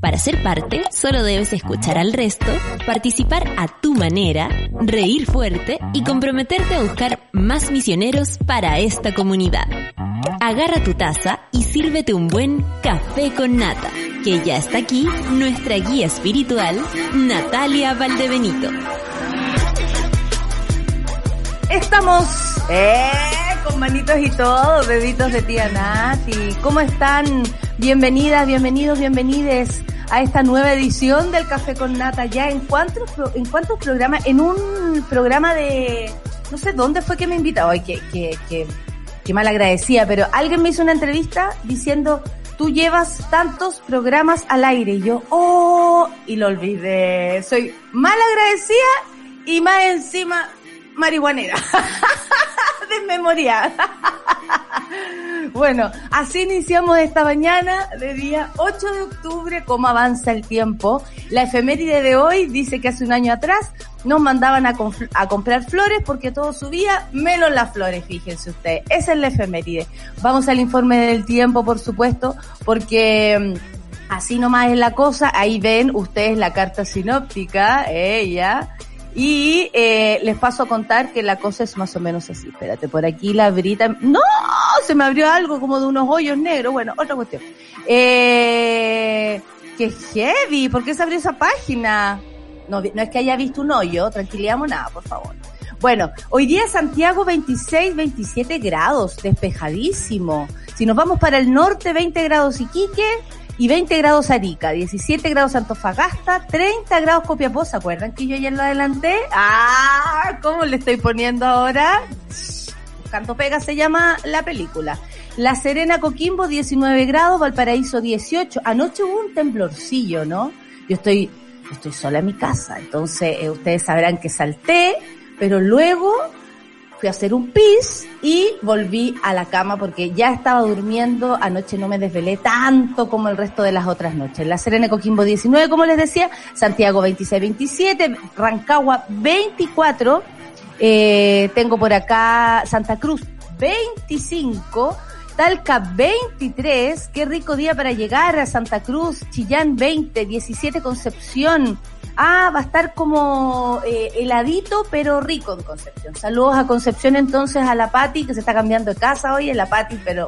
Para ser parte, solo debes escuchar al resto, participar a tu manera, reír fuerte y comprometerte a buscar más misioneros para esta comunidad. Agarra tu taza y sírvete un buen café con nata, que ya está aquí nuestra guía espiritual, Natalia Valdebenito. Estamos eh, con manitos y todo, bebitos de tía Nati. ¿Cómo están? Bienvenidas, bienvenidos, bienvenides a esta nueva edición del Café con Nata. Ya en cuántos, en cuántos programas, en un programa de, no sé dónde fue que me invitó, ay, que, que, que, que mal agradecía, pero alguien me hizo una entrevista diciendo, tú llevas tantos programas al aire. Y yo, oh, y lo olvidé. Soy mal agradecida y más encima marihuanera. Desmemoria. bueno, así iniciamos esta mañana de día 8 de octubre, cómo avanza el tiempo. La efeméride de hoy dice que hace un año atrás nos mandaban a, comprar flores porque todo subía, menos las flores, fíjense ustedes. Esa es la efeméride. Vamos al informe del tiempo, por supuesto, porque así nomás es la cosa. Ahí ven ustedes la carta sinóptica, ella. Y eh, les paso a contar que la cosa es más o menos así. Espérate, por aquí la brita... ¡No! Se me abrió algo como de unos hoyos negros. Bueno, otra cuestión. Eh, ¡Qué heavy! ¿Por qué se abrió esa página? No, no es que haya visto un hoyo. Tranquilidad nada, por favor. Bueno, hoy día Santiago 26, 27 grados, despejadísimo. Si nos vamos para el norte, 20 grados Iquique, y 20 grados Arica, 17 grados Antofagasta, 30 grados Copiapó. ¿Se acuerdan que yo ya lo adelanté? ¡Ah! ¿Cómo le estoy poniendo ahora? Buscando pega se llama la película. La Serena Coquimbo, 19 grados, Valparaíso, 18. Anoche hubo un temblorcillo, ¿no? Yo estoy, estoy sola en mi casa, entonces eh, ustedes sabrán que salté, pero luego fui a hacer un pis y volví a la cama porque ya estaba durmiendo, anoche no me desvelé tanto como el resto de las otras noches. La Serena Coquimbo 19, como les decía, Santiago 26-27, Rancagua 24, eh, tengo por acá Santa Cruz 25, Talca 23, qué rico día para llegar a Santa Cruz, Chillán 20, 17 Concepción, Ah, va a estar como eh, heladito, pero rico en Concepción. Saludos a Concepción entonces, a la Pati, que se está cambiando de casa hoy, en la Pati, pero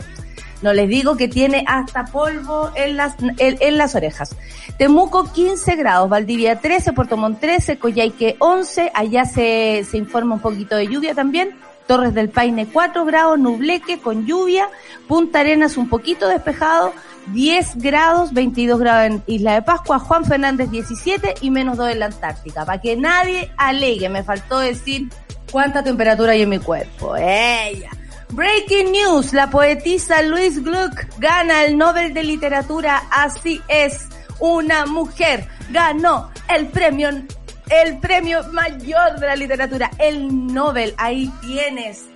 no les digo que tiene hasta polvo en las, en, en, las orejas. Temuco 15 grados, Valdivia 13, Puerto Montt 13, Coyhaique 11, allá se, se informa un poquito de lluvia también. Torres del Paine 4 grados, Nubleque con lluvia, Punta Arenas un poquito despejado, 10 grados, 22 grados en Isla de Pascua, Juan Fernández 17 y menos 2 en la Antártica. Para que nadie alegue, me faltó decir cuánta temperatura hay en mi cuerpo. Ella. Breaking news, la poetisa Louise Gluck gana el Nobel de Literatura, así es, una mujer ganó el premio, el premio mayor de la literatura, el Nobel, ahí tienes.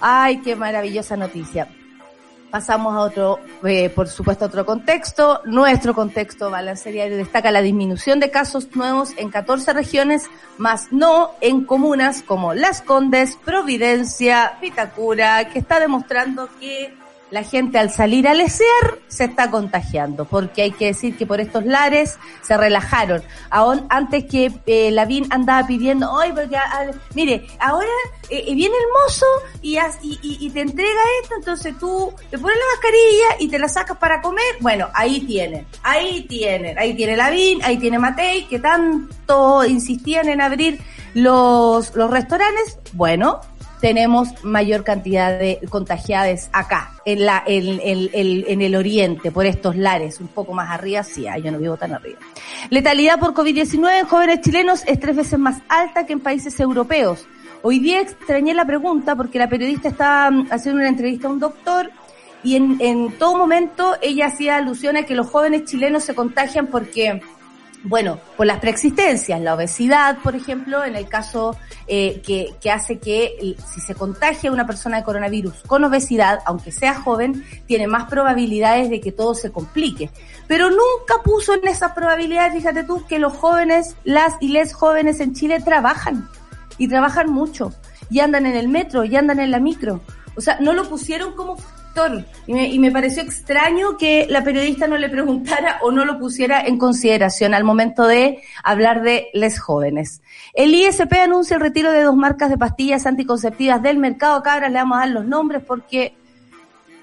Ay, qué maravillosa noticia pasamos a otro, eh, por supuesto, a otro contexto. Nuestro contexto balanceario destaca la disminución de casos nuevos en 14 regiones, más no en comunas como Las Condes, Providencia, Vitacura, que está demostrando que la gente al salir a lesear se está contagiando, porque hay que decir que por estos lares se relajaron. Aún antes que eh, Lavín andaba pidiendo, ay, porque, a, mire, ahora eh, viene el mozo y, y, y, te entrega esto, entonces tú te pones la mascarilla y te la sacas para comer. Bueno, ahí tienen, ahí tienen, ahí tiene Lavín, ahí tiene Matei, que tanto insistían en abrir los, los restaurantes. Bueno, tenemos mayor cantidad de contagiadas acá, en la, en, en, en, en, el oriente, por estos lares, un poco más arriba, sí, yo no vivo tan arriba. Letalidad por COVID-19 en jóvenes chilenos es tres veces más alta que en países europeos. Hoy día extrañé la pregunta porque la periodista estaba haciendo una entrevista a un doctor y en, en todo momento ella hacía alusión a que los jóvenes chilenos se contagian porque Bueno, por las preexistencias, la obesidad, por ejemplo, en el caso eh, que, que hace que si se contagia una persona de coronavirus con obesidad, aunque sea joven, tiene más probabilidades de que todo se complique. Pero nunca puso en esas probabilidades, fíjate tú, que los jóvenes, las y les jóvenes en Chile trabajan y trabajan mucho y andan en el metro y andan en la micro. O sea, no lo pusieron como y me, pareció extraño que la periodista no le preguntara o no lo pusiera en consideración al momento de hablar de les jóvenes. El ISP anuncia el retiro de dos marcas de pastillas anticonceptivas del mercado. Cabras, le vamos a dar los nombres porque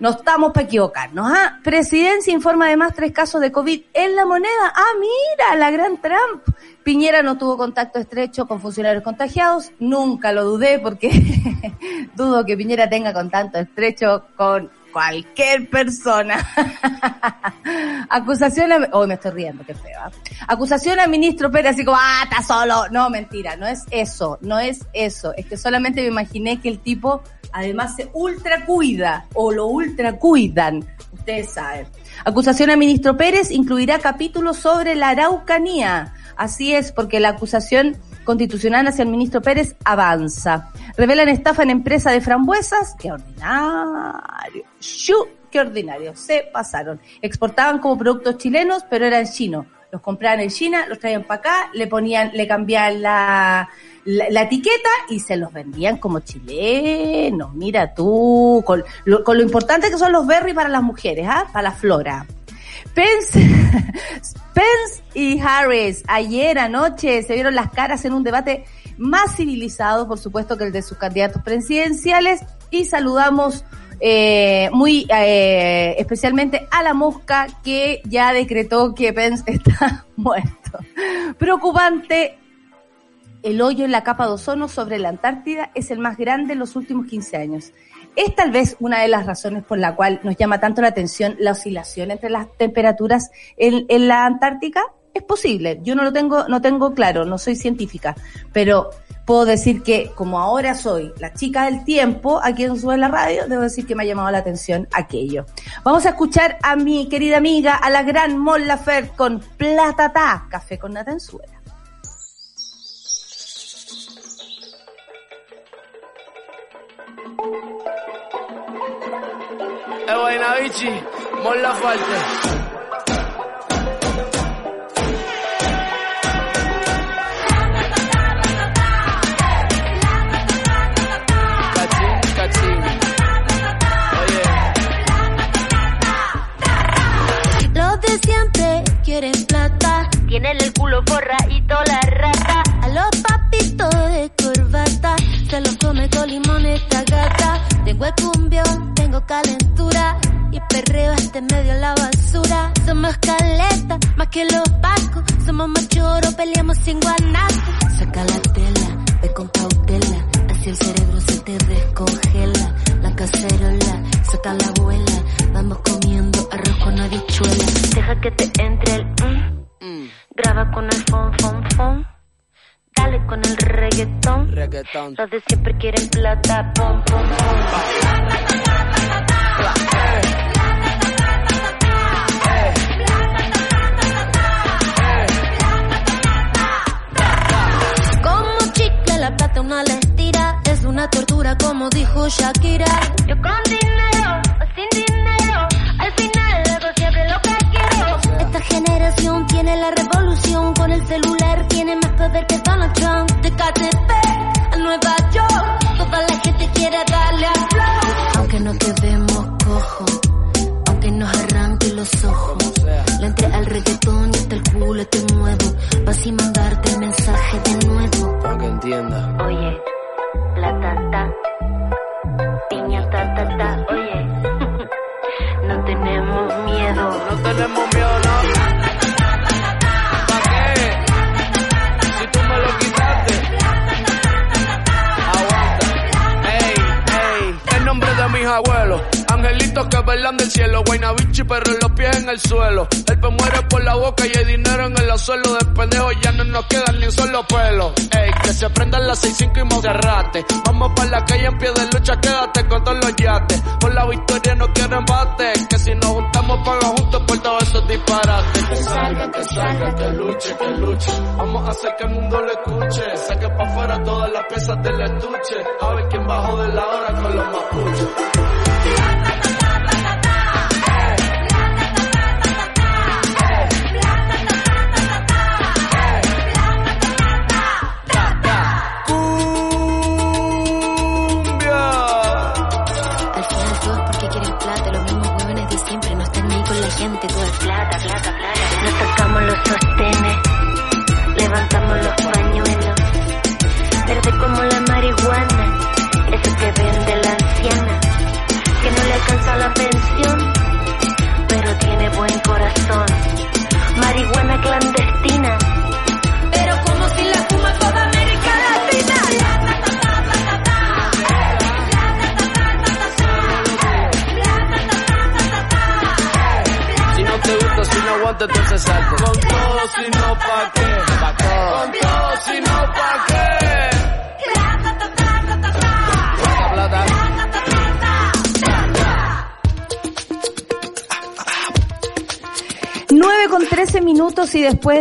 no estamos para equivocarnos. ¿ah? Presidencia informa además tres casos de COVID en la moneda. Ah, mira, la gran Trump. Piñera no tuvo contacto estrecho con funcionarios contagiados. Nunca lo dudé porque dudo que Piñera tenga contacto estrecho con cualquier persona. Acusación a... Oh, me estoy riendo, qué feo. ¿ah? Acusación al ministro Pérez, así como, ah, está solo. No, mentira, no es eso, no es eso. Es que solamente me imaginé que el tipo además se ultra cuida, o lo ultra cuidan. Ustedes saben. Acusación al ministro Pérez incluirá capítulos sobre la Araucanía. Así es, porque la acusación constitucional hacia el ministro Pérez avanza. Revelan estafa en empresa de frambuesas. ¡Qué ordinario! ¡Shu! ¡Qué ordinario! Se pasaron. Exportaban como productos chilenos, pero eran chinos. Los compraban en China, los traían para acá, le ponían, le cambiaban la, la, etiqueta y se los vendían como chilenos. Mira tú, con lo, con lo importante que son los berries para las mujeres, ¿ah? Para la flora. Pence, Pence y Harris ayer anoche se vieron las caras en un debate más civilizado, por supuesto, que el de sus candidatos presidenciales y saludamos eh, muy eh, especialmente a la mosca que ya decretó que Pence está muerto. Preocupante, el hoyo en la capa de ozono sobre la Antártida es el más grande en los últimos 15 años. Es tal vez una de las razones por la cual nos llama tanto la atención la oscilación entre las temperaturas en, la Antártica. Es posible, yo no lo tengo, no tengo claro, no soy científica, pero puedo decir que como ahora soy la chica del tiempo aquí en Sube la Radio, debo decir que me ha llamado la atención aquello. Vamos a escuchar a mi querida amiga, a la gran Mon Laferte con Platata, café con natenzuela. E vaina bici, molla fuerte. Cachín, cachín. Oye. Los de siempre quieren plata. Tienen el culo forradito la rata. A los papitos de corbata. Se los come con limón esta gata. Tengo el cumbión, tengo calentura. Y perreo este medio la basura. Somos caleta, más que los pacos. Somos machoros, peleamos sin guanaco. Saca la tela, ve con cautela. Así el cerebro se te descongela. La cacerola, saca la abuela. Vamos comiendo arroz con habichuela. Deja que te entre el mm. Graba con el fon, fon, fon. Con el reggaetón. Reggaetón. Los de siempre quieren plata, pom, pom, pom. Como chicle la plata una le tira, es una tortura como dijo Shakira. Yo con con los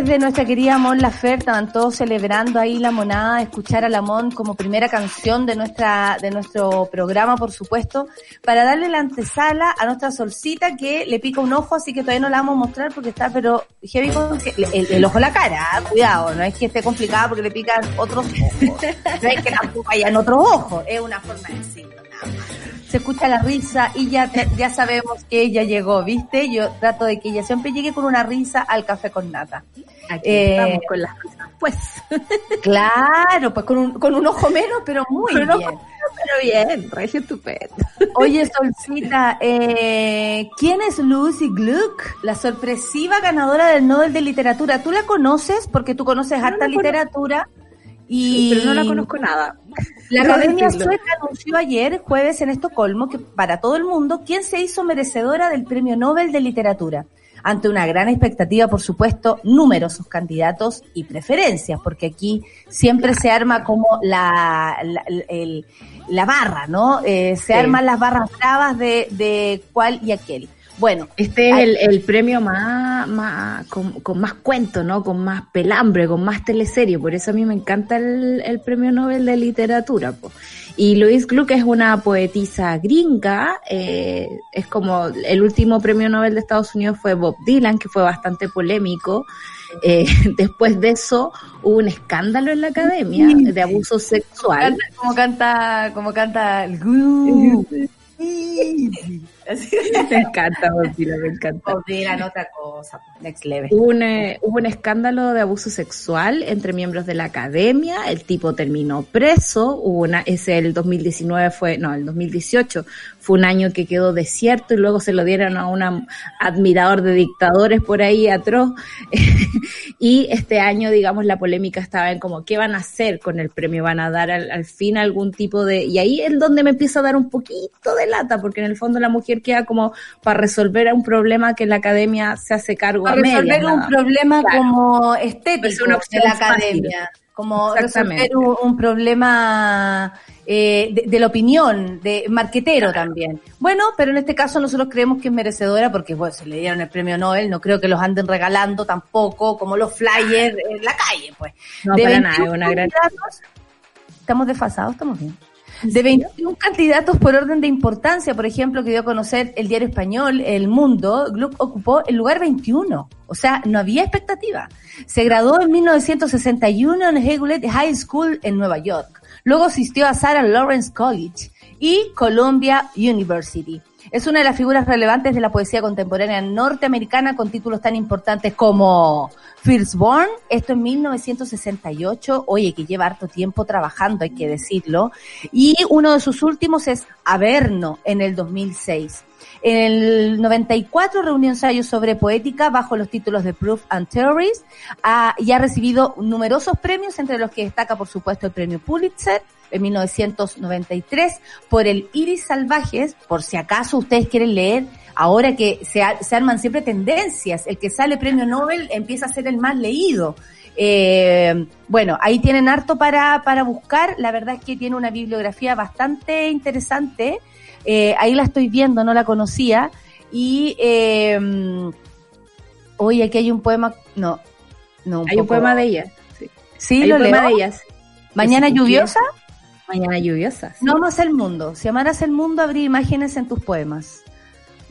de nuestra querida Mon Laferte, estaban todos celebrando ahí la monada, escuchar a la Mon como primera canción de nuestra, de nuestro programa, por supuesto, para darle la antesala a nuestra solcita que le pica un ojo, así que todavía no la vamos a mostrar porque está, pero heavy con el, ojo en la cara, ah, cuidado, no es que esté complicada porque le pican otros ojos, no es que tampoco hayan otros ojos, es una forma de decirlo, se escucha la risa y ya, te- ya sabemos que ella llegó, ¿viste? Yo trato de que ella siempre llegue con una risa al café con nata. Aquí Eh, estamos con las cosas. Pues, Claro, pues con un, con un ojo menos, pero muy un bien. ojo pero bien, regio estupendo. Oye, Solcita, eh, ¿quién es Lucy Gluck? La sorpresiva ganadora del Nobel de Literatura. ¿Tú la conoces? Porque tú conoces harta la conozco. Y Pero no la conozco nada. La Academia. Sueca anunció ayer, jueves, en Estocolmo, que para todo el mundo, quién se hizo merecedora del Premio Nobel de Literatura. Ante una gran expectativa, por supuesto, numerosos candidatos y preferencias, porque aquí siempre se arma como la, la, el- la barra, ¿no? Eh, se Sí. arman las barras bravas de, de cuál y aquel. Bueno, Este es el, el premio más, más con, con más cuento, ¿no? Con más pelambre, con más teleserie. Por eso a mí me encanta el, el premio Nobel de literatura. po. Y Louise Gluck es una poetisa gringa. eh, es como el último premio Nobel de Estados Unidos fue Bob Dylan, que fue bastante polémico. Eh, después de eso hubo un escándalo en la academia de abuso sexual. canta, como canta, como canta el Glu. Así. Me encanta Bob Dylan, me encanta. Dirán otra cosa, next level. Hubo un, eh, hubo un escándalo de abuso sexual entre miembros de la academia, el tipo terminó preso, hubo una, ese el 2019 fue, no, el 2018 fue un año que quedó desierto y luego se lo dieron a un admirador de dictadores por ahí atroz. y este año, digamos, la polémica estaba en como, ¿qué van a hacer con el premio? ¿Van a dar al, al fin algún tipo de...? Y ahí es donde me empieza a dar un poquito de lata, porque en el fondo la mujer queda como para resolver un problema que la academia se hace cargo a Para resolver medias, un nada. problema Claro. como Es estético una de la fácil. Como resolver un, un problema eh, de, de la opinión, de marquetero también. Bueno, pero en este caso nosotros creemos que es merecedora porque bueno, se le dieron el premio Nobel, no creo que los anden regalando tampoco como los flyers en la calle, pues. No, De para nada, 21 es una gran... Estamos desfasados, estamos bien. De 21 candidatos por orden de importancia, por ejemplo, que dio a conocer el diario español El Mundo, Gluck ocupó el lugar 21. O sea, no había expectativa. Se graduó en 1961 en Hewlett High School en Nueva York. Luego asistió a Sarah Lawrence College y Columbia University. Es una de las figuras relevantes de la poesía contemporánea norteamericana con títulos tan importantes como Firstborn, esto en 1968, oye, que lleva harto tiempo trabajando, hay que decirlo, y uno de sus últimos es Averno, en el 2006. En el 94 reunió ensayos sobre poética bajo los títulos de Proof and Theories ah, y ha recibido numerosos premios, entre los que destaca, por supuesto, el premio Pulitzer en 1993 por el Iris Salvajes, por si acaso ustedes quieren leer, ahora que se, se arman siempre tendencias, el que sale premio Nobel empieza a ser el más leído. Eh, bueno, ahí tienen harto para, para buscar, la verdad es que tiene una bibliografía bastante interesante, eh, ahí la estoy viendo, no la conocía, y eh, hoy aquí hay un poema, no, no. hay un poema de ella. Sí, lo leo. de ellas. ¿Mañana lluviosa? Mañana lluviosa. No amas el mundo. Si amaras el mundo, habría imágenes en tus poemas.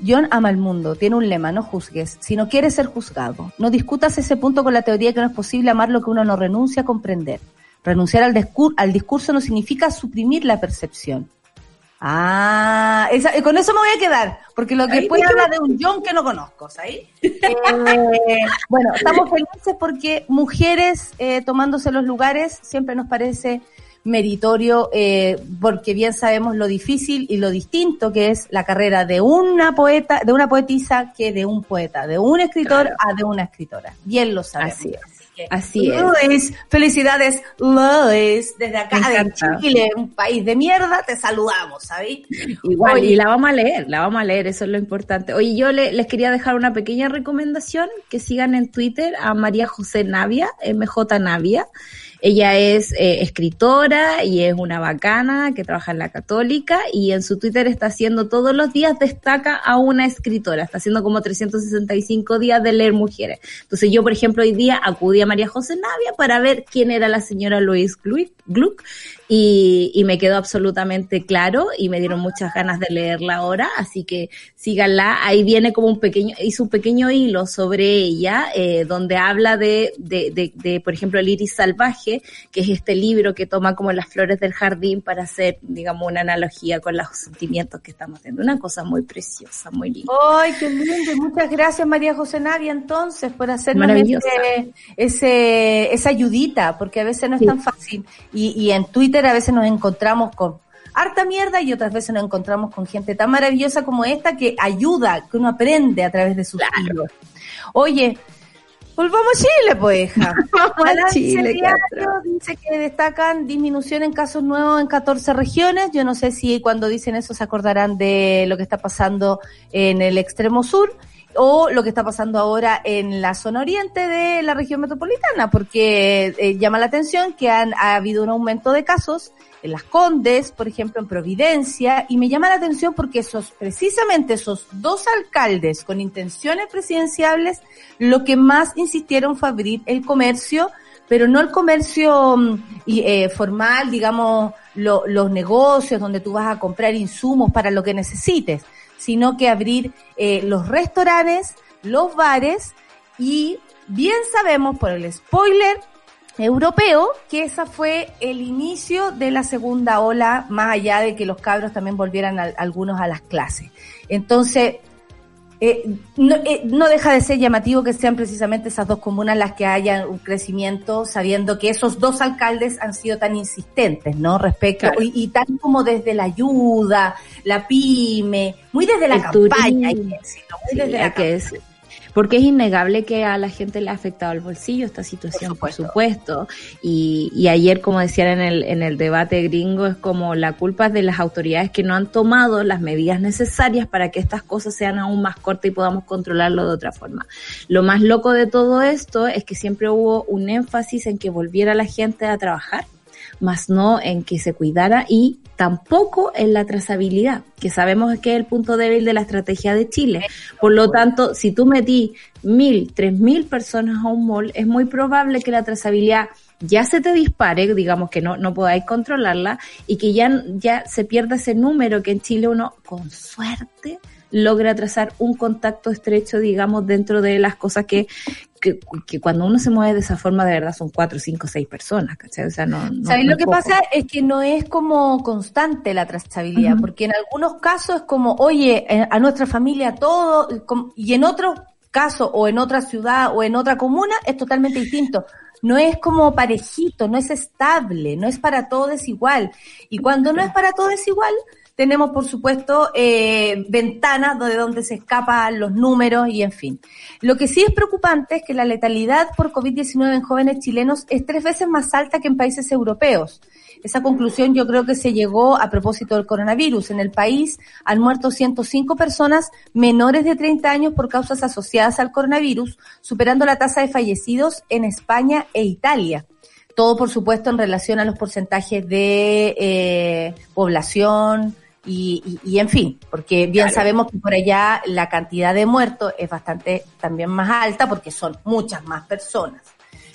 John ama el mundo, tiene un lema, no juzgues, si no quieres ser juzgado. No discutas ese punto con la teoría que no es posible amar lo que uno no renuncia a comprender. Renunciar al, al discurso no significa suprimir la percepción. Ah, con eso me voy a quedar, porque lo que puede hablar de un John que no conozco, ¿sabes? Eh, bueno, estamos felices porque mujeres eh, tomándose los lugares siempre nos parece meritorio, eh, porque bien sabemos lo difícil y lo distinto que es la carrera de una poeta, de una poetisa que de un poeta, de un escritor a de una escritora. Bien lo sabemos. Así es. Así es. felicidades, Luis, desde acá de Chile, un país de mierda, te saludamos, ¿sabéis? Igual, y la vamos a leer, la vamos a leer, eso es lo importante. Oye, yo les quería dejar una pequeña recomendación, que sigan en Twitter a María José Navia, MJ Navia. Ella es eh, escritora y es una bacana que trabaja en la católica y en su Twitter está haciendo todos los días, destaca a una escritora, está haciendo como 365 días de leer mujeres. Entonces yo, por ejemplo, hoy día acudí a María José Navia para ver quién era la señora Louise Gluck y, y, me quedó absolutamente claro y me dieron muchas ganas de leerla ahora, así que síganla. Ahí viene como un pequeño, hizo un pequeño hilo sobre ella, eh, donde habla de, de, de, de, por ejemplo, el iris salvaje, que es este libro que toma como las flores del jardín para hacer, digamos, una analogía con los sentimientos que estamos teniendo. Una cosa muy preciosa, muy linda. ¡Ay, qué lindo! Muchas gracias, María José Nadia, entonces, por hacernos ese, ese, esa ayudita, porque a veces no es tan fácil. Y, y en Twitter a veces nos encontramos con harta mierda y otras veces nos encontramos con gente tan maravillosa como esta que ayuda, que uno aprende a través de sus libros. Oye, volvamos a Chile, pues, hija. Chile, dice que destacan disminución en casos nuevos en 14 regiones. Yo no sé si cuando dicen eso se acordarán de lo que está pasando en el extremo sur o lo que está pasando ahora en la zona oriente de la región metropolitana, porque eh, llama la atención que han, ha habido un aumento de casos en las Condes, por ejemplo, en Providencia, y me llama la atención porque esos, precisamente esos dos alcaldes con intenciones presidenciables, lo que más insistieron fue abrir el comercio, pero no el comercio mm, eh, formal, digamos, los negocios donde tú vas a comprar insumos para lo que necesites, sino que abrir eh, los restaurantes, los bares y bien sabemos por el spoiler europeo que esa fue el inicio de la segunda ola, más allá de que los cabros también volvieran algunos a las clases. Entonces, eh, no, eh, no, deja de ser llamativo que sean precisamente esas dos comunas las que hayan un crecimiento, sabiendo que esos dos alcaldes han sido tan insistentes, ¿no? Respecto, y, tan como desde la ayuda, la pyme, muy desde la campaña, muy desde la que porque es innegable que a la gente le ha afectado el bolsillo esta situación, por supuesto. Y, y, ayer, como decían en el, en el debate gringo, es como la culpa de las autoridades que no han tomado las medidas necesarias para que estas cosas sean aún más cortas y podamos controlarlo de otra forma. Lo más loco de todo esto es que siempre hubo un énfasis en que volviera la gente a trabajar más no en que se cuidara y tampoco en la trazabilidad, que sabemos que es el punto débil de la estrategia de Chile. Por lo tanto, si tú metí mil, tres mil personas a un mall, es muy probable que la trazabilidad ya se te dispare, digamos que no, no podáis controlarla y que ya, ya se pierda ese número que en Chile uno, con suerte, logra trazar un contacto estrecho, digamos, dentro de las cosas que, que, cuando uno se mueve de esa forma, de verdad son cuatro, cinco, seis personas, ¿cachai? O sea, no. no ¿Sabes lo que pasa? Es que no es como constante la trazabilidad, porque en algunos casos es como, oye, eh, a nuestra familia todo, y en otros casos, o en otra ciudad, o en otra comuna, es totalmente distinto. No es como parejito, no es estable, no es para todos igual. Y cuando no es para todos igual, tenemos, por supuesto, eh, ventanas de donde se escapan los números y en fin. Lo que sí es preocupante es que la letalidad por COVID-19 en jóvenes chilenos es tres veces más alta que en países europeos. Esa conclusión yo creo que se llegó a propósito del coronavirus. En el país han muerto 105 personas menores de 30 años por causas asociadas al coronavirus, superando la tasa de fallecidos en España e Italia. Todo, por supuesto, en relación a los porcentajes de eh, población, y, en fin, porque bien sabemos que por allá la cantidad de muertos es bastante también más alta porque son muchas más personas.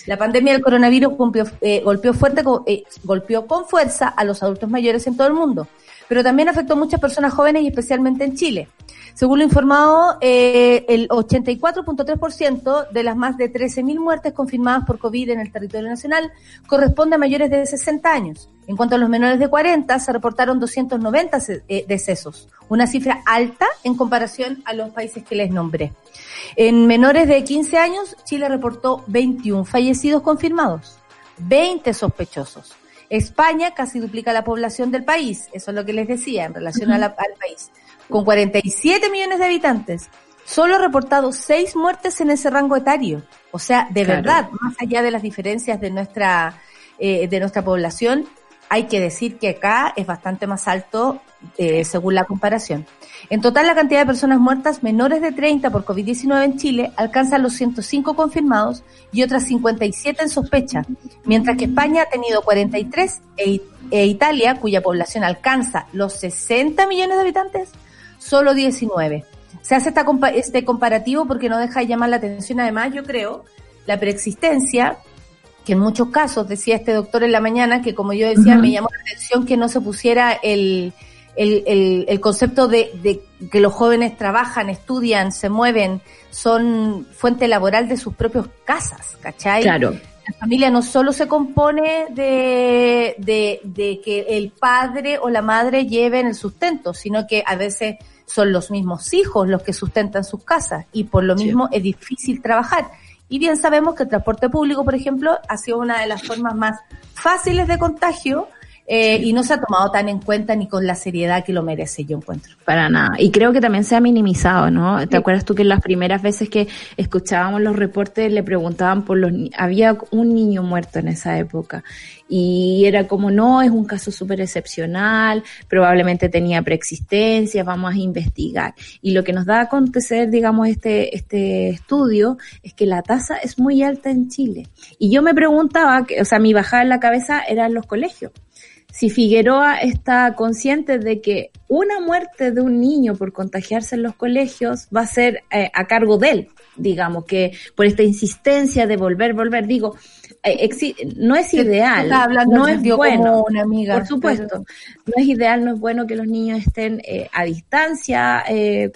La pandemia del coronavirus golpeó, eh, golpeó fuerte, eh, golpeó con fuerza a los adultos mayores en todo el mundo, pero también afectó a muchas personas jóvenes y especialmente en Chile. Según lo informado, eh, el 84.3% de las más de 13.000 muertes confirmadas por COVID en el territorio nacional corresponde a mayores de 60 años. En cuanto a los menores de 40, se reportaron 290 eh, decesos, una cifra alta en comparación a los países que les nombré. En menores de 15 años, Chile reportó 21 fallecidos confirmados, 20 sospechosos. España casi duplica la población del país, eso es lo que les decía en relación al país con 47 millones de habitantes, solo ha reportado seis muertes en ese rango etario. O sea, de verdad, más allá de las diferencias de nuestra, eh, de nuestra población, hay que decir que acá es bastante más alto eh, según la comparación. En total, la cantidad de personas muertas menores de 30 por COVID-19 en Chile alcanza los 105 confirmados y otras 57 en sospecha, mientras que España ha tenido 43 e, e Italia, cuya población alcanza los 60 millones de habitantes, solo 19. Se hace esta, este comparativo porque no deja de llamar la atención, además, yo creo, la preexistencia, que en muchos casos, decía este doctor en la mañana, que como yo decía, me llamó la atención que no se pusiera el, el, el, concepto de, de, que los jóvenes trabajan, estudian, se mueven, son fuente laboral de sus propios casas, ¿cachai? Claro. La familia no solo se compone de, de, de que el padre o la madre lleven el sustento, sino que a veces son los mismos hijos los que sustentan sus casas y por lo mismo es difícil trabajar. Y bien sabemos que el transporte público, por ejemplo, ha sido una de las formas más fáciles de contagio eh, y no se ha tomado tan en cuenta ni con la seriedad que lo merece, yo encuentro. Para nada. Y creo que también se ha minimizado, ¿no? ¿Te acuerdas tú que las primeras veces que escuchábamos los reportes le preguntaban por los... Había un niño muerto en esa época y era como, no, es un caso súper excepcional, probablemente tenía preexistencia, vamos a investigar. Y lo que nos da a acontecer, digamos, este, este estudio es que la tasa es muy alta en Chile. Y yo me preguntaba, o sea, mi bajada en la cabeza eran los colegios si Figueroa está consciente de que una muerte de un niño por contagiarse en los colegios va a ser eh, a cargo de él, digamos, que por esta insistencia de volver, volver, digo, eh, no es ideal, no es bueno, una amiga, por supuesto, no es ideal, no es bueno que los niños estén eh, a distancia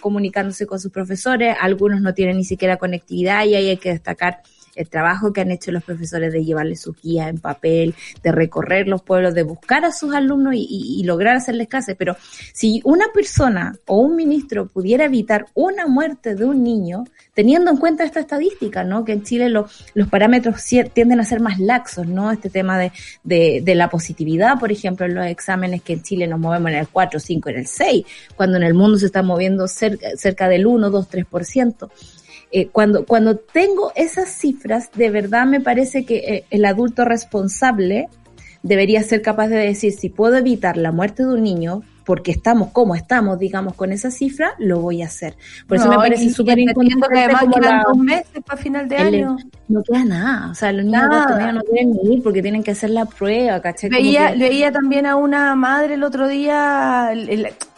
comunicándose con sus profesores, algunos no tienen ni siquiera conectividad y ahí hay que destacar el trabajo que han hecho los profesores de llevarle sus guías en papel, de recorrer los pueblos, de buscar a sus alumnos y, lograr hacerles clases. Pero si una persona o un ministro pudiera evitar una muerte de un niño, teniendo en cuenta esta estadística, ¿no? Que en Chile los parámetros tienden a ser más laxos, ¿no? Este tema de, de, de, la positividad, por ejemplo, en los exámenes que en Chile nos movemos en el 4, 5, en el 6, cuando en el mundo se está moviendo cerca, cerca del 1, 2, 3%. Eh, cuando, cuando tengo esas cifras, de verdad me parece que eh, el adulto responsable debería ser capaz de decir, si puedo evitar la muerte de un niño, porque estamos como estamos, digamos, con esa cifra, lo voy a hacer. Por eso me parece súper importante. que además quedan dos meses para final de año. No queda nada. O sea, los niños no quieren ir porque tienen que hacer la prueba, ¿cachai? Veía, veía también a una madre el otro día,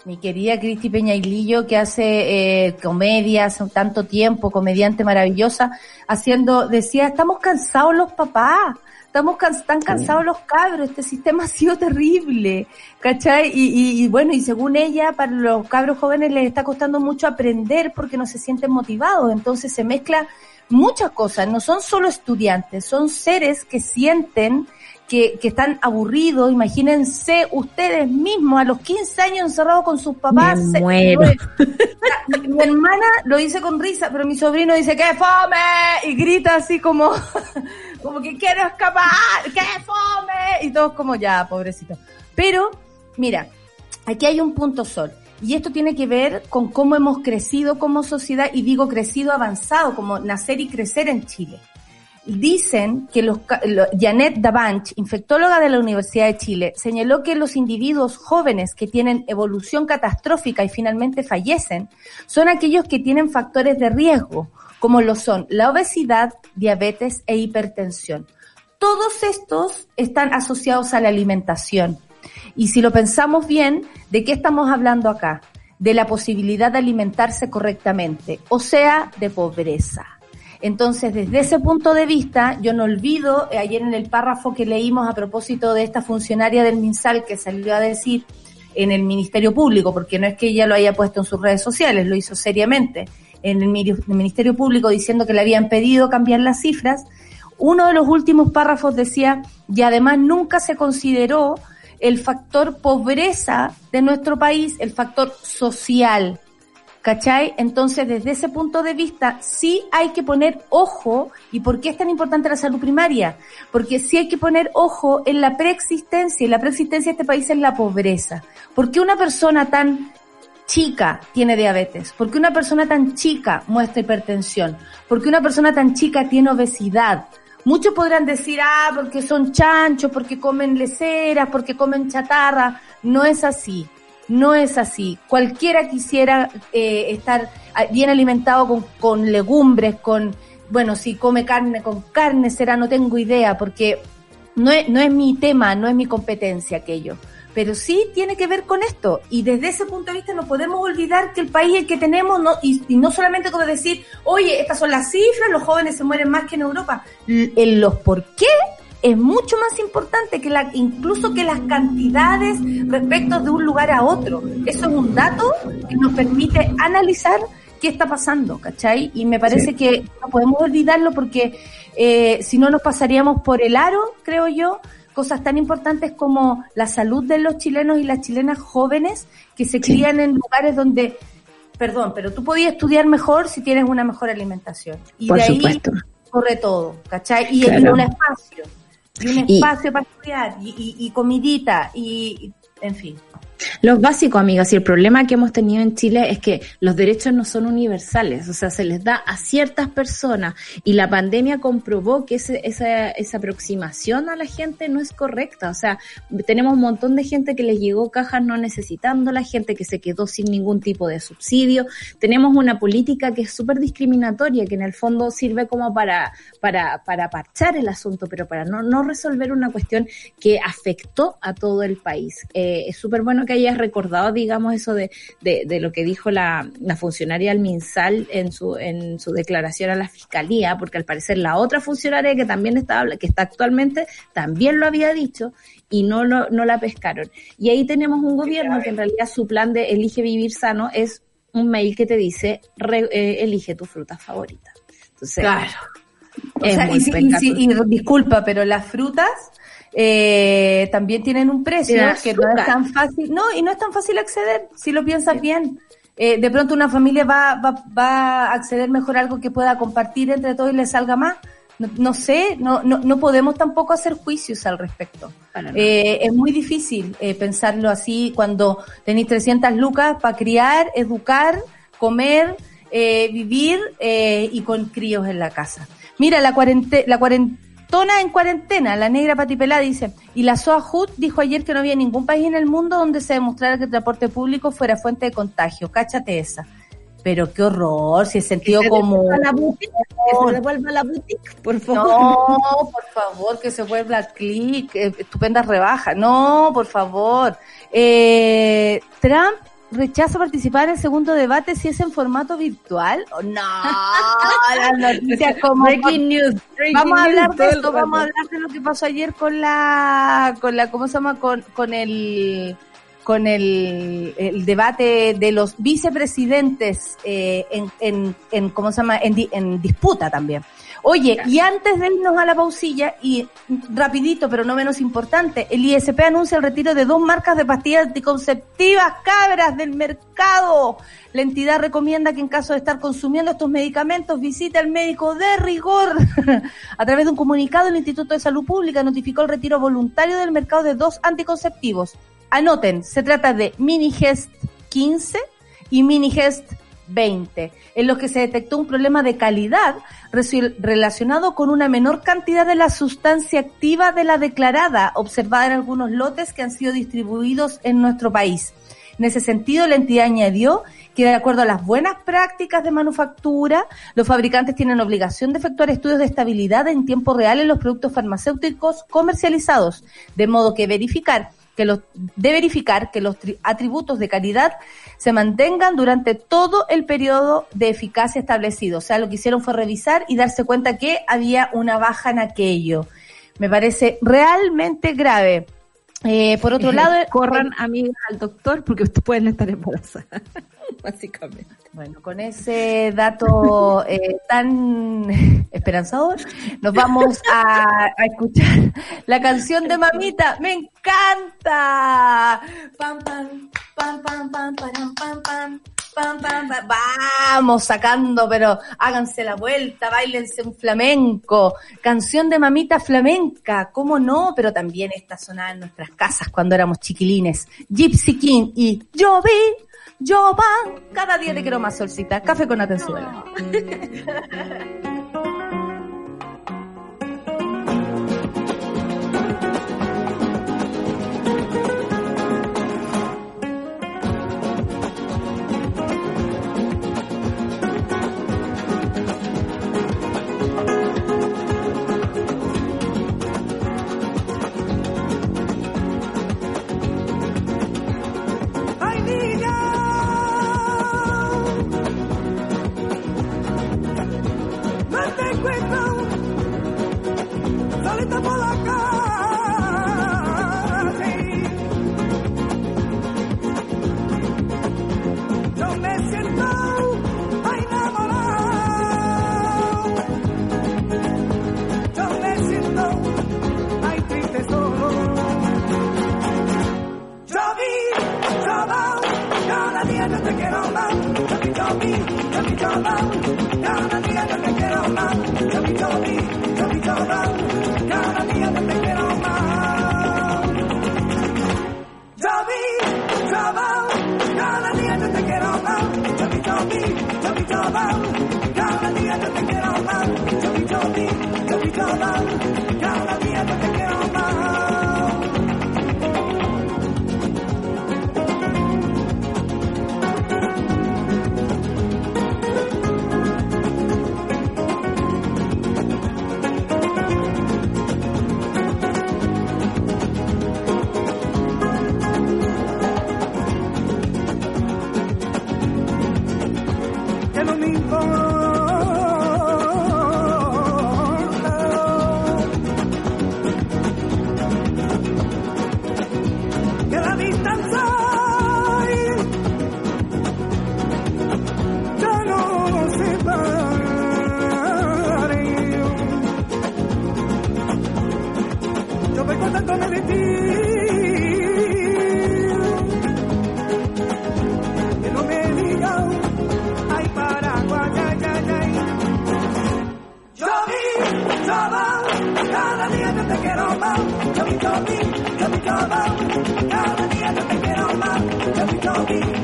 mi querida Cristi Peñailillo, que hace eh, comedia hace un tanto tiempo, comediante maravillosa, haciendo, decía, estamos cansados los papás estamos tan cansados los cabros, este sistema ha sido terrible, ¿cachai? Y, y, bueno, y según ella, para los cabros jóvenes les está costando mucho aprender porque no se sienten motivados, entonces se mezcla muchas cosas, no son solo estudiantes, son seres que sienten que, que, están aburridos, imagínense ustedes mismos a los 15 años encerrados con sus papás. Me muero. Mi, mi, hermana lo dice con risa, pero mi sobrino dice ¡qué fome! y grita así como, como que quiero escapar, ¡qué fome! y todos como ya, pobrecito. Pero, mira, aquí hay un punto sol. Y esto tiene que ver con cómo hemos crecido como sociedad, y digo crecido avanzado, como nacer y crecer en Chile. Dicen que los, Janet Davanch, infectóloga de la Universidad de Chile, señaló que los individuos jóvenes que tienen evolución catastrófica y finalmente fallecen son aquellos que tienen factores de riesgo, como lo son la obesidad, diabetes e hipertensión. Todos estos están asociados a la alimentación. Y si lo pensamos bien, ¿de qué estamos hablando acá? De la posibilidad de alimentarse correctamente, o sea, de pobreza. Entonces, desde ese punto de vista, yo no olvido, eh, ayer en el párrafo que leímos a propósito de esta funcionaria del MinSal que salió a decir en el Ministerio Público, porque no es que ella lo haya puesto en sus redes sociales, lo hizo seriamente, en el Ministerio Público diciendo que le habían pedido cambiar las cifras, uno de los últimos párrafos decía, y además nunca se consideró el factor pobreza de nuestro país, el factor social. ¿Cachai? Entonces, desde ese punto de vista, sí hay que poner ojo. ¿Y por qué es tan importante la salud primaria? Porque sí hay que poner ojo en la preexistencia. Y la preexistencia de este país es la pobreza. ¿Por qué una persona tan chica tiene diabetes? ¿Por qué una persona tan chica muestra hipertensión? ¿Por qué una persona tan chica tiene obesidad? Muchos podrán decir, ah, porque son chanchos, porque comen leceras, porque comen chatarra. No es así. No es así. Cualquiera quisiera eh, estar bien alimentado con, con legumbres, con, bueno, si come carne, con carne será, no tengo idea, porque no es, no es mi tema, no es mi competencia aquello pero sí tiene que ver con esto. Y desde ese punto de vista no podemos olvidar que el país el que tenemos, no, y, no solamente como decir, oye, estas son las cifras, los jóvenes se mueren más que en Europa. En los por qué es mucho más importante que la, incluso que las cantidades respecto de un lugar a otro. Eso es un dato que nos permite analizar qué está pasando, ¿cachai? Y me parece que no podemos olvidarlo porque eh, si no nos pasaríamos por el aro, creo yo, cosas tan importantes como la salud de los chilenos y las chilenas jóvenes que se crían en lugares donde, perdón, pero tú podías estudiar mejor si tienes una mejor alimentación. Y de ahí corre todo, ¿cachai? Y un espacio, y un espacio para estudiar, y, y comidita, y en fin. Los básicos, amigas, y el problema que hemos tenido en Chile es que los derechos no son universales, o sea, se les da a ciertas personas y la pandemia comprobó que esa, esa aproximación a la gente no es correcta, o sea, tenemos un montón de gente que les llegó cajas no necesitando, la gente que se quedó sin ningún tipo de subsidio, tenemos una política que es súper discriminatoria, que en el fondo sirve como para, para, para parchar el asunto, pero para no, no resolver una cuestión que afectó a todo el país. Eh, es súper bueno que hayas recordado, digamos, eso de, de, lo que dijo la, la funcionaria Alminsal en su, en su declaración a la fiscalía, porque al parecer la otra funcionaria que también está, que está actualmente, también lo había dicho y no, lo, no la pescaron. Y ahí tenemos un gobierno que en realidad su plan de elige vivir sano es un mail que te dice eh, elige tu fruta favorita. Entonces, claro. y, disculpa, pero las frutas eh, también tienen un precio que no es tan fácil, no, y no es tan fácil acceder, si lo piensas bien. Eh, de pronto una familia va, va, va a acceder mejor a algo que pueda compartir entre todos y le salga más. No, sé, no, no, no podemos tampoco hacer juicios al respecto. Eh, es muy difícil eh, pensarlo así cuando tenéis 300 lucas para criar, educar, comer, eh, vivir eh, y con críos en la casa. Mira, la cuarentena, la cuarentena Tona en cuarentena, la negra Patipelá dice, y la SOA dijo ayer que no había ningún país en el mundo donde se demostrara que el transporte público fuera fuente de contagio. Cáchate esa. Pero qué horror, si es sentido como... La boutique, que se devuelva la boutique, por favor. No, por favor, que se vuelva clic, eh, estupenda rebaja. No, por favor. Eh, Trump rechaza participar en el segundo debate si es en formato virtual o no. Las noticias como breaking news. vamos a hablar de esto, vamos a hablar de lo que pasó ayer con la, con la, ¿cómo se llama? Con, con el, con el, el debate de los vicepresidentes eh, en, en, en, ¿cómo se llama? En, en disputa también. Oye, y antes de irnos a la pausilla, y rapidito, pero no menos importante, el ISP anuncia el retiro de dos marcas de pastillas anticonceptivas cabras del mercado. La entidad recomienda que en caso de estar consumiendo estos medicamentos visite al médico de rigor. a través de un comunicado, el Instituto de Salud Pública notificó el retiro voluntario del mercado de dos anticonceptivos Anoten, se trata de Minigest 15 y Minigest 20, en los que se detectó un problema de calidad relacionado con una menor cantidad de la sustancia activa de la declarada, observada en algunos lotes que han sido distribuidos en nuestro país. En ese sentido, la entidad añadió que de acuerdo a las buenas prácticas de manufactura, los fabricantes tienen obligación de efectuar estudios de estabilidad en tiempo real en los productos farmacéuticos comercializados, de modo que verificar de verificar que los atributos de calidad se mantengan durante todo el periodo de eficacia establecido. O sea, lo que hicieron fue revisar y darse cuenta que había una baja en aquello. Me parece realmente grave. Eh, por otro lado, corran amigas al doctor porque ustedes pueden estar embarazadas, básicamente. Bueno, con ese dato eh, tan esperanzador, nos vamos a, escuchar la canción de Mamita. ¡Me encanta! Pam, pam, pam, pam, pam, pam, pam, pam. Pam, pam, pam. Vamos sacando, pero háganse la vuelta, bailense un flamenco. Canción de mamita flamenca, ¿cómo no? Pero también esta sonaba en nuestras casas cuando éramos chiquilines. Gypsy King y Yo vi yo pan, cada día te quiero más solcita. Café con Capitoli, Capitola, cada día yo te quiero más. Capitoli, Capitola, cada día yo te quiero más. Javi, Java, cada día yo te quiero más. Capitoli, Capitola, cada día yo te quiero más. Let me go back. Down in the end of the middle, man. Let me go.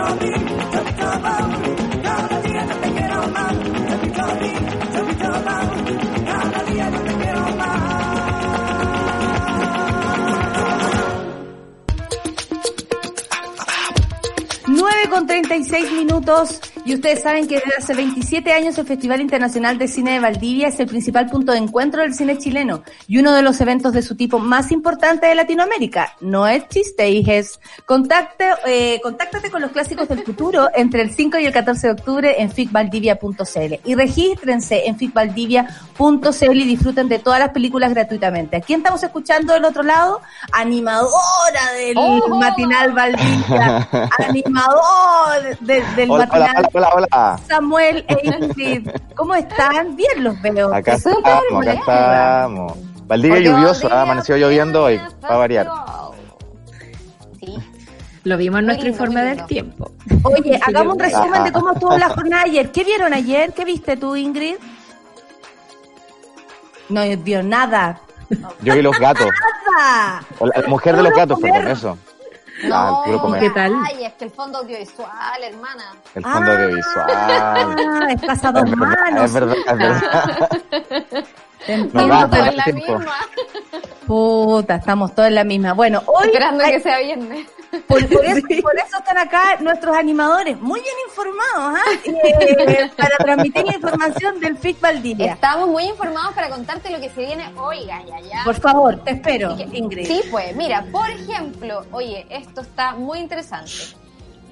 Atenzuela. 36 minutos y ustedes saben que desde hace 27 años el Festival Internacional de Cine de Valdivia es el principal punto de encuentro del cine chileno y uno de los eventos de su tipo más importante de Latinoamérica. No es chiste, hijes. Contacte, eh, contáctate con los clásicos del futuro entre el 5 y el 14 de octubre en ficvaldivia.cl y regístrense en ficvaldivia.cl y disfruten de todas las películas gratuitamente. ¿A quién estamos escuchando del otro lado? Animadora del matinal Valdivia. Animador del matinal hola, hola. Samuel e Ingrid. ¿Cómo están? Bien los veo. Acá Súper estamos, acá bien. estamos. Valdivia Porque lluvioso, ha amanecido lloviendo hoy, fue va a variar. Sí. Lo vimos en nuestro lindo, informe del tiempo. Oye, Sí, hagamos un resumen de cómo estuvo la jornada ayer. ¿Qué vieron ayer? ¿Qué viste tú, Ingrid? No vio nada. Yo vi los gatos. ¡Nada! La, la mujer de los gatos, perdón, eso. Ah, puro comer. ¿Qué tal? Ay, es que el fondo audiovisual, hermana. El fondo Ah. audiovisual. Ah, estás a dos Es verdad, manos. es verdad, es verdad. Da Todo pero- todo en la misma. Puta, estamos todos en la misma. Bueno, hoy Esperando hay- que sea viernes. Por, por eso, por eso están acá nuestros animadores, muy bien informados, ¿ah? Eh, para transmitir información del FIC Valdivia. Estamos muy informados para contarte lo que se viene hoy, Gaya, ya. Por favor, te espero, que- Ingrid. Sí, pues, mira, por ejemplo, oye, esto está muy interesante.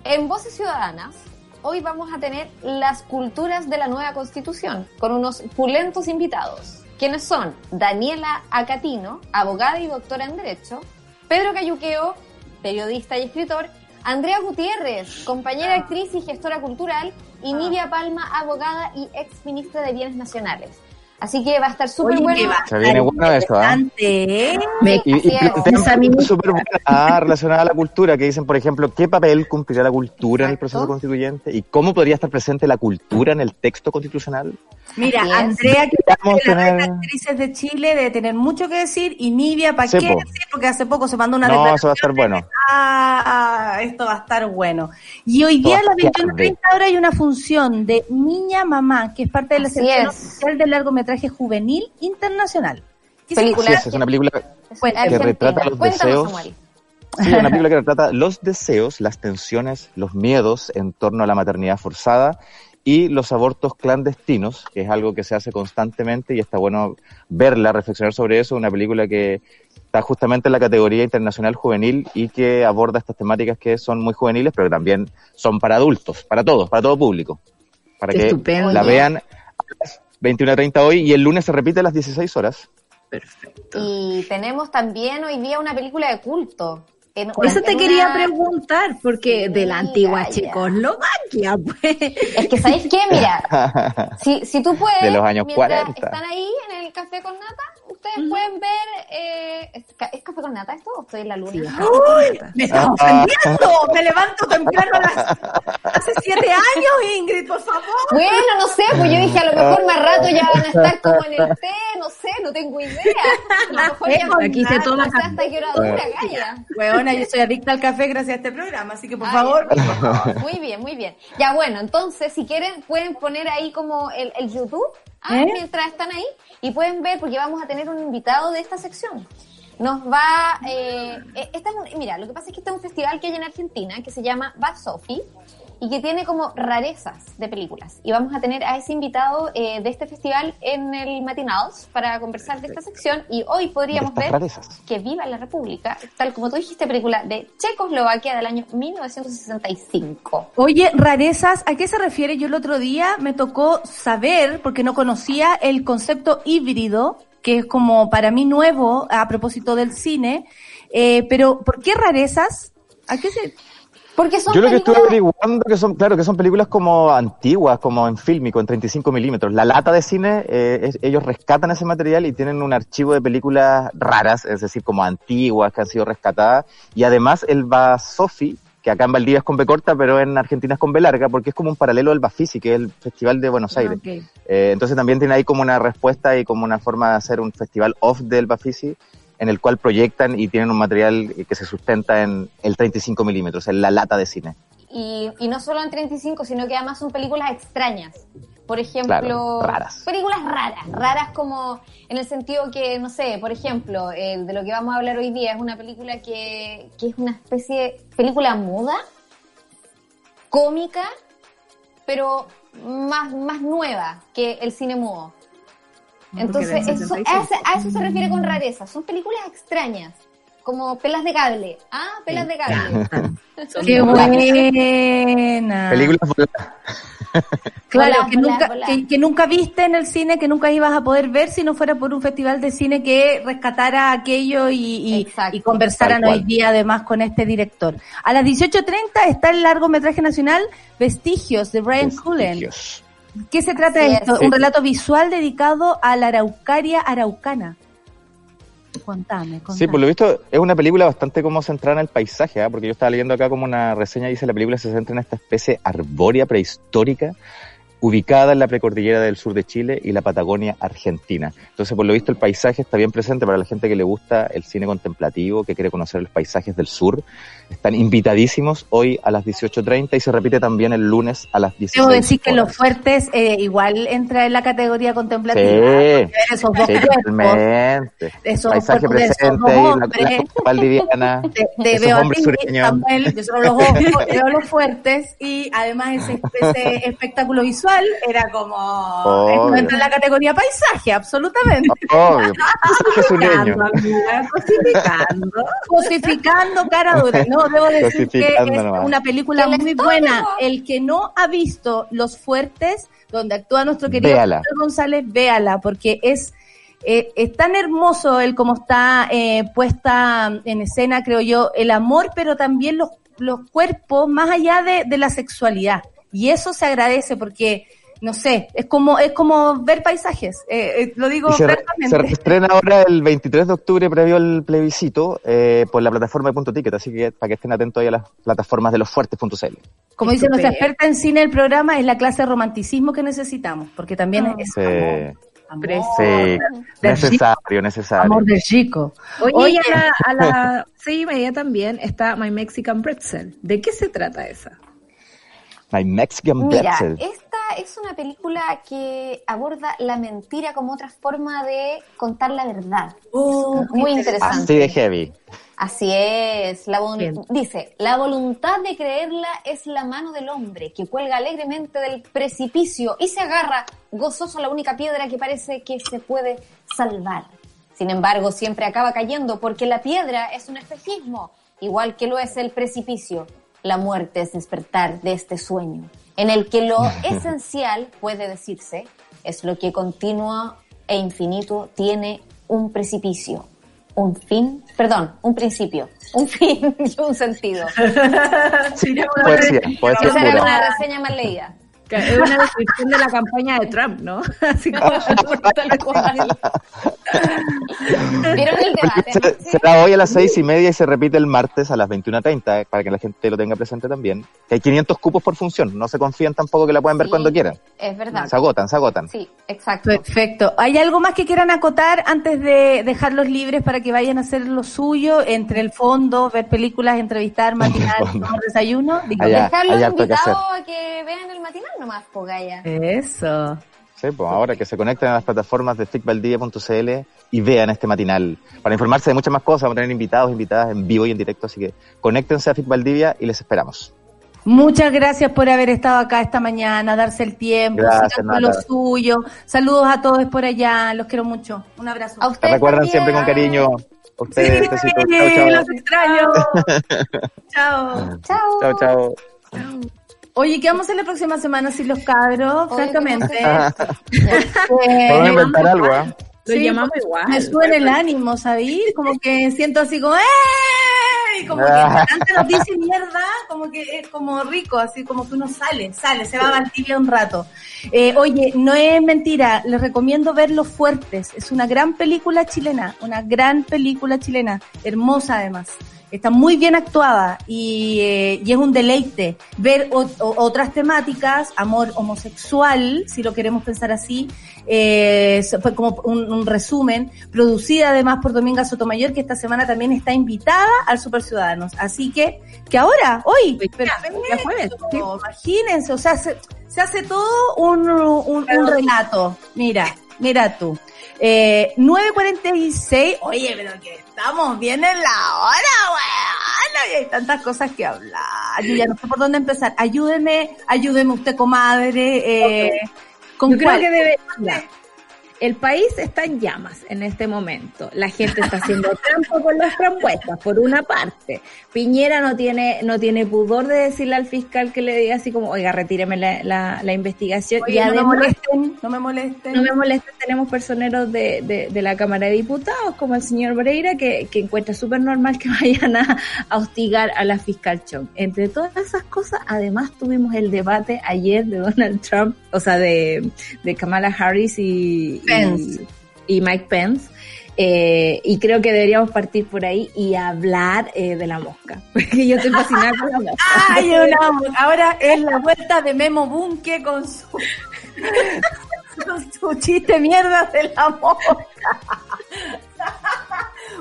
En Voces Ciudadanas, hoy vamos a tener las culturas de la nueva constitución, con unos pulentos invitados, quienes son Daniela Acatino, abogada y doctora en Derecho, Pedro Cayuqueo, periodista y escritor, Andrea Gutiérrez, compañera actriz y gestora cultural, y Nidia Palma, abogada y ex ministra de Bienes Nacionales. Así que va a estar súper bueno. Se viene bueno eso, ¿ah? interesante, ¿eh? Me- Y, y es. súper buenas ah, relacionadas a la cultura, que dicen, por ejemplo, ¿qué papel cumplirá la cultura en el Exacto. proceso constituyente? ¿Y cómo podría estar presente la cultura en el texto constitucional? Mira. Andrea, que es la a tener- reina actrices de Chile, debe tener mucho que decir, y Nivia, ¿para qué decir? Porque hace poco se mandó una No, declaración. eso va a estar bueno. Ah, esto va a estar bueno. Y hoy día a las Esto va a 21.30 horas hay una función de Niña Mamá, que es parte de la sección oficial del largometraje juvenil internacional. ¿Qué se Película. Es, es una película. Argentina. retrata los Cuéntanos, deseos. Samuel. Sí, una película que retrata los deseos, las tensiones, los miedos en torno a la maternidad forzada y los abortos clandestinos, que es algo que se hace constantemente y está bueno verla, reflexionar sobre eso. Una película que está justamente en la categoría internacional juvenil y que aborda estas temáticas que son muy juveniles, pero que también son para adultos, para todos, para todo público. Para Qué que estupendo. la vean a las 21.30 hoy y el lunes se repite a las 16 horas. Perfecto. Y tenemos también hoy día una película de culto. En- Eso te quería una- preguntar, porque Sí, de la antigua. Checoslovaquia, pues. Es que, ¿sabéis qué? Mira, si, si tú puedes, De los años mientras 40. están ahí en el café con nata, ustedes pueden ver... Eh, ¿es, ca- ¿es café con nata esto o estoy en la luna? Sí, ¡Uy! ¡Me estás ofendiendo! ¡Me levanto temprano a las... hace siete años, Ingrid, por favor! Bueno, no sé, pues yo dije a lo mejor más rato ya van a estar como en el té, no sé, no tengo idea. A lo mejor ya Aquí se toma no sé hasta qué hora dura, Gaya. Weona, yo soy adicta al café gracias a este programa, así que por favor... Muy bien, muy bien. Ya bueno, entonces si quieren pueden poner ahí como el, el YouTube ah, ¿Eh? mientras están ahí y pueden ver porque vamos a tener un invitado de esta sección. Nos va, eh, eh, esta es un- mira, lo que pasa es que este es un festival que hay en Argentina que se llama Bad Sophie y que tiene como rarezas de películas. Y vamos a tener a ese invitado eh, de este festival en el Matinals para conversar de esta sección y hoy podríamos ver rarezas. que Viva la República, tal como tú dijiste, película de Checoslovaquia del año 1965. Oye, rarezas, ¿a qué se refiere? Yo el otro día me tocó saber, porque no conocía el concepto híbrido, que es como para mí nuevo a propósito del cine, eh, pero ¿por qué rarezas? ¿A qué se...? Porque son Yo lo que estuve averiguando que son, claro, que son películas como antiguas, como en fílmico, en 35 milímetros. La lata de cine, eh, es- ellos rescatan ese material y tienen un archivo de películas raras, es decir, como antiguas, que han sido rescatadas. Y además el Basofi, que acá en Valdivia es con B corta, pero en Argentina es con B larga, porque es como un paralelo del Bafisi, que es el Festival de Buenos Aires. Ok. Eh, entonces también tiene ahí como una respuesta y como una forma de hacer un festival off del Bafisi en el cual proyectan y tienen un material que se sustenta en el 35 milímetros, en la lata de cine. Y, y no solo en 35, sino que además son películas extrañas. Por ejemplo, Claro, raras. películas raras, raras como en el sentido que, no sé, por ejemplo, eh, de lo que vamos a hablar hoy día es una película que, que es una especie de película muda, cómica, pero más, más nueva que el cine mudo. Entonces, eso, 65. a, ese- a eso se refiere con rareza. Son películas extrañas, como pelas de cable. Ah, pelas de cable. ¡Qué buena! Películas voladas. Claro, Volá, que, volá, nunca, volá. Que, que nunca viste en el cine, que nunca ibas a poder ver si no fuera por un festival de cine que rescatara aquello y, y, Exacto. y conversaran hoy día además con este director. A las 18.30 está el largometraje nacional Vestigios de Brian Cullen. ¿Qué se trata Así de es. esto? Un relato visual dedicado a la araucaria araucana. Contame, contame. Sí, por lo visto es una película bastante como centrada en el paisaje, ¿ah? porque yo estaba leyendo acá como una reseña dice la película se centra en esta especie arbórea prehistórica ubicada en la precordillera del sur de Chile y la Patagonia argentina. Entonces, por lo visto, el paisaje está bien presente para la gente que le gusta el cine contemplativo, que quiere conocer los paisajes del sur. Están invitadísimos hoy a las 18.30 y se repite también el lunes a las 16 Debo decir que. Los Fuertes eh, igual entra en la categoría contemplativa. Sí. esos dos Sí, totalmente. esos Paisaje esos presente ahí, la, la valdiviana. Te, te esos veo hombres sureños. Samuel, yo solo los ojos, veo los fuertes y además ese, ese espectáculo visual era como entra en la categoría paisaje, absolutamente. Obvio. Cosificando, cosificando. Cosificando cara dura. No, debo decir que es nomás. una película El muy estómago. buena. El que no ha visto Los Fuertes, donde actúa nuestro querido Véala. Pedro González, véala, porque es eh, es tan hermoso el cómo está eh, puesta en escena, creo yo, el amor, pero también los, los cuerpos, más allá de, de la sexualidad. Y eso se agradece porque, no sé, es como, es como ver paisajes. Eh, eh, lo digo se, se reestrena ahora el 23 de octubre previo al plebiscito eh, por la plataforma de Punto Ticket, así que para que estén atentos ahí a las plataformas de losfuertes.cl. Como dice nuestra experta en cine del programa, es la clase de romanticismo que necesitamos, porque también Ah. es Sí, amor, amor, sí, necesario, necesario. amor del chico. Oye, Oye. y a la, a las seis y media también está My Mexican Pretzel. ¿De qué se trata esa? My Mexican Mira, Pretzel. esta es una película que aborda la mentira como otra forma de contar la verdad. Oh, Muy interesante. Así de heavy. Así es. La dice, la voluntad de creerla es la mano del hombre que cuelga alegremente del precipicio y se agarra gozoso a la única piedra que parece que se puede salvar. Sin embargo, siempre acaba cayendo porque la piedra es un espejismo, igual que lo es el precipicio. La muerte es despertar de este sueño, en el que lo esencial, puede decirse, es lo que continuo e infinito tiene un precipicio, un fin, perdón, un principio, un fin y un sentido. Poesía, poesía Esa era pura. una reseña más leída. Que Es una descripción de la campaña de Trump, ¿no? Así como tal cual. ¿Vieron el debate? Se- Será hoy a las seis y media y se repite el martes a las 21.30, eh, para que la gente lo tenga presente también. Que hay 500 cupos por función, no se confían tampoco que la pueden ver Sí, cuando quieran. Es verdad. Se agotan, se agotan. Sí, exacto. Perfecto. ¿Hay algo más que quieran acotar antes de dejarlos libres para que vayan a hacer lo suyo entre el fondo, ver películas, entrevistar, matinar, tomar desayuno? Digo, Allá. Dejarlos invitados a que vean el matinal nomás, Pogaya. Eso. Sí, pues ahora que se conecten a las plataformas de ficvaldía.cl y vean este matinal. Para informarse de muchas más cosas, vamos a tener invitados, invitadas en vivo y en directo, así que conéctense a Fic Valdivia y les esperamos. Muchas gracias por haber estado acá esta mañana, darse el tiempo, Gracias, con lo suyo. Saludos a todos por allá, los quiero mucho. Un abrazo. A ustedes recuerdan también. siempre con cariño. A ustedes, Sí, besitos. Chao, chao. los extraño. chao. Chao. Chao, chao. Oye, ¿qué vamos a hacer la próxima semana sin los cabros? Oye, Francamente. ¿qué vamos a Podemos inventar algo, ¿ah? Lo Sí, llamamos igual. Me sube el ánimo, ¿sabéis? Como que siento así como ¡eh! Y como que tanta noticia y mierda, como que es como rico, así como que uno sale, sale, se va a Valdivia un rato. Eh, oye, no es mentira, les recomiendo ver Los Fuertes. Es una gran película chilena, una gran película chilena, hermosa además. Está muy bien actuada y, eh, y es un deleite ver o- o- otras temáticas, amor homosexual, si lo queremos pensar así, eh, fue como un, un resumen, producida además por Dominga Sotomayor, que esta semana también está invitada al Super Ciudadanos. Así que, que ahora, hoy, Hoy día, ya jueves, sí. imagínense, o sea, se, se hace todo un, un, un relato. Mira, mira tú. Eh, 9.46, oye, pero que estamos bien en la hora, weón, y hay tantas cosas que hablar. Yo ya no sé por dónde empezar. Ayúdeme, ayúdeme usted, comadre. Eh, ¿Con Yo creo que debe, mira, el país está en llamas en este momento. La gente está haciendo trampa con las frambuesas, por una parte. Piñera no tiene, no tiene pudor de decirle al fiscal que le diga así como, oiga, retíreme la, la, la investigación. Oye, y no me además, molesten, no me molesten. no me molesta, tenemos personeros de, de, de la Cámara de Diputados, como el señor Breira, que, que encuentra súper normal que vayan a, a hostigar a la fiscal Chong. Entre todas esas cosas, además tuvimos el debate ayer de Donald Trump, o sea, de, de Kamala Harris y, Pence. y, y Mike Pence. Eh, y creo que deberíamos partir por ahí y hablar eh, de la mosca, porque yo estoy fascinada con la mosca. Ay, una- ahora es la vuelta de Memo Bunke con su, con su chiste mierda de la mosca.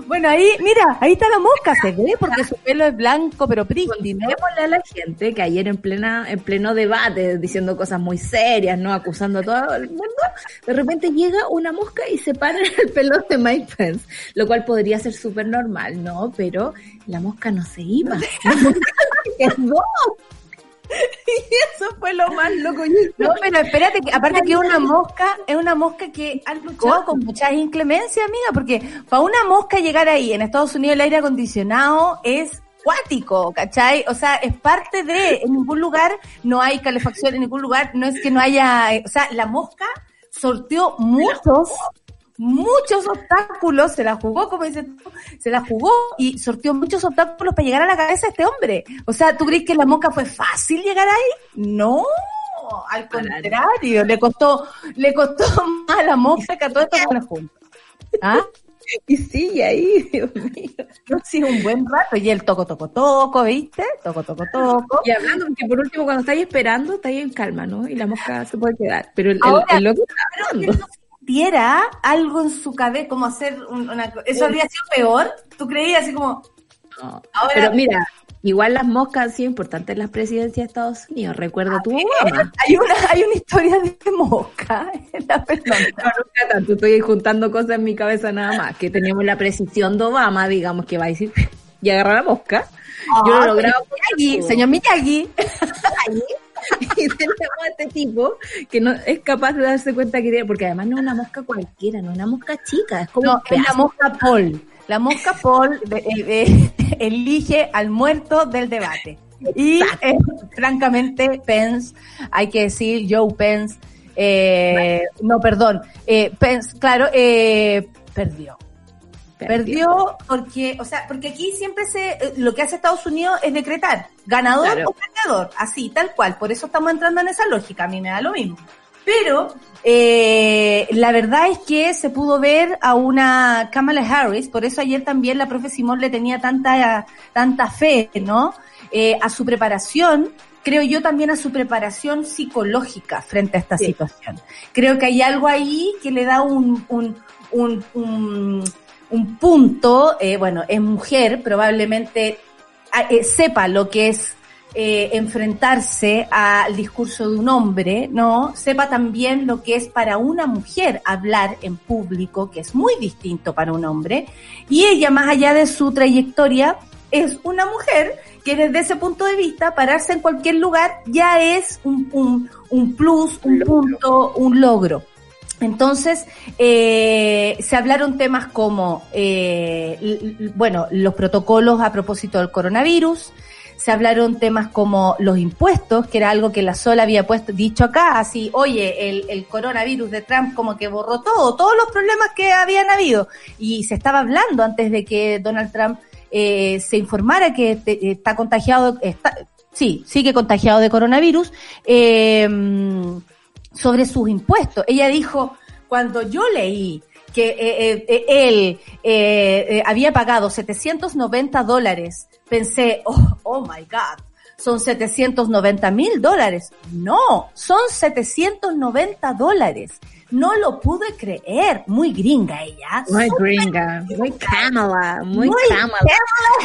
Bueno, ahí, mira, ahí está la mosca, se ve porque su pelo es blanco pero prístino. A la gente que ayer en plena en pleno debate, diciendo cosas muy serias, no acusando a todo el mundo, de repente llega una mosca y se para en el pelo de Mike Pence, lo cual podría ser súper normal, ¿no? Pero la mosca no se iba. Y eso fue lo más loco. No, pero espérate, que aparte que es una mosca, es una mosca que ha luchado con muchas inclemencias, amiga, porque para una mosca llegar ahí en Estados Unidos el aire acondicionado es cuático, ¿cachai? O sea, es parte de, en ningún lugar no hay calefacción, en ningún lugar no es que no haya, eh, o sea, la mosca sorteó muchos, muchos obstáculos, se la jugó, como dices tú, se la jugó y sorteó muchos obstáculos para llegar a la cabeza de este hombre. O sea, ¿tú crees que la mosca fue fácil llegar ahí? No, al contrario, le costó, le costó más a la mosca que a todos estos buenos juntos. ¿Ah? Y sigue ahí, Dios mío. No, sí, un buen rato. Y el toco, toco, toco, ¿viste? Toco, toco, toco. Y hablando, porque por último, cuando estáis esperando, estáis en calma, ¿no? Y la mosca se puede quedar. Pero el, Ahora, el loco está Pero hablando. Algo en su cabeza, como hacer un- una... ¿Eso habría sido peor? ¿Tú creías así como... No. Ahora- Pero mira, igual las moscas han sido importantes en las presidencias de Estados Unidos. Recuerda tu Obama. Hay una, hay una historia de mosca en la. No, nunca tanto. Estoy juntando cosas en mi cabeza nada más. Que teníamos la precisión de Obama, digamos, que va a decir y agarra la mosca. Yo lo he logrado con Miyagi, señor Miyagi. Y tenemos a este tipo que no es capaz de darse cuenta que tiene, porque además no es una mosca cualquiera, no es una mosca chica, es como No, es la mosca Paul. La mosca Paul de- eh, eh, elige al muerto del debate. Y eh, francamente, Pence, hay que decir, Joe Pence, eh, no, perdón, eh, Pence, claro, eh, perdió. Perdió porque, o sea, porque aquí siempre se, eh, lo que hace Estados Unidos es decretar ganador Claro. o perdedor, así, tal cual. Por eso estamos entrando en esa lógica, a mí me da lo mismo. Pero eh, la verdad es que se pudo ver a una Kamala Harris, por eso ayer también la profe Simón le tenía tanta, tanta fe, ¿no? Eh, a su preparación, creo yo también a su preparación psicológica frente a esta Sí. situación. Creo que hay algo ahí que le da un, un, un, un, un punto, eh, bueno, es mujer, probablemente ah, eh, sepa lo que es eh, enfrentarse al discurso de un hombre, ¿no? Sepa también lo que es para una mujer hablar en público, que es muy distinto para un hombre, y ella, más allá de su trayectoria, es una mujer que desde ese punto de vista, pararse en cualquier lugar ya es un, un, un plus, un punto, un logro. Entonces, eh, se hablaron temas como, eh, bueno, los protocolos a propósito del coronavirus, se hablaron temas como los impuestos, que era algo que la sola había puesto, dicho acá, así, oye, el, el coronavirus de Trump como que borró todo, todos los problemas que habían habido. Y se estaba hablando antes de que Donald Trump eh, se informara que te- está contagiado, está, sí, sigue contagiado de coronavirus, eh, sobre sus impuestos. Ella dijo, cuando yo leí que eh, eh, eh, él eh, había pagado 790 dólares, pensé, oh, oh my God, son 790 mil dólares. No, son 790 dólares. No lo pude creer. Muy gringa ella. Muy gringa, muy Kamala, muy, Muy Kamala.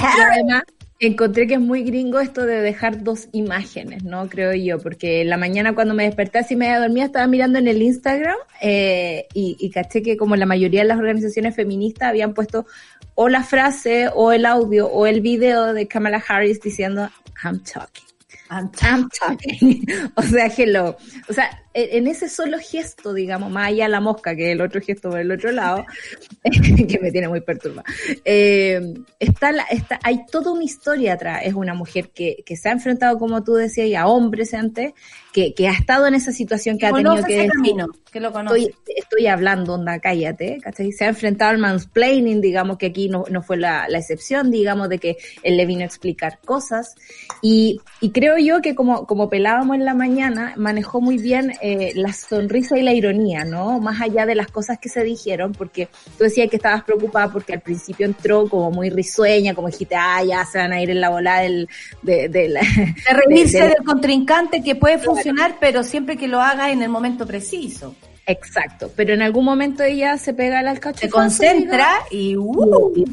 Kamala encontré que es muy gringo esto de dejar dos imágenes, ¿no? Creo yo, porque la mañana cuando me desperté así media dormida estaba mirando en el Instagram eh, y, y caché que como la mayoría de las organizaciones feministas habían puesto o la frase o el audio o el video de Kamala Harris diciendo I'm talking. I'm I'm talking. o sea, hello. O sea, en ese solo gesto, digamos, más allá la mosca, que el otro gesto por el otro lado, que me tiene muy perturbada, eh, está, la, está, hay toda una historia atrás. Es una mujer que, que se ha enfrentado, como tú decías, a hombres antes, que, que ha estado en esa situación que ha tenido que decir, camino, que lo conoce. estoy, estoy hablando, onda, cállate, ¿cachai? Se ha enfrentado al mansplaining, digamos que aquí no, no fue la, la excepción, digamos, de que él le vino a explicar cosas. Y, y creo yo que como, como pelábamos en la mañana, manejó muy bien eh, la sonrisa y la ironía, ¿no? Más allá de las cosas que se dijeron, porque tú decías que estabas preocupada porque al principio entró como muy risueña, como dijiste, ah, ya se van a ir en la bola del, de, de, la, De reírse de- de- del contrincante que puede funcionar, pero siempre que lo haga en el momento preciso. Exacto, pero en algún momento ella se pega al alcacho. Se concentra y uh, y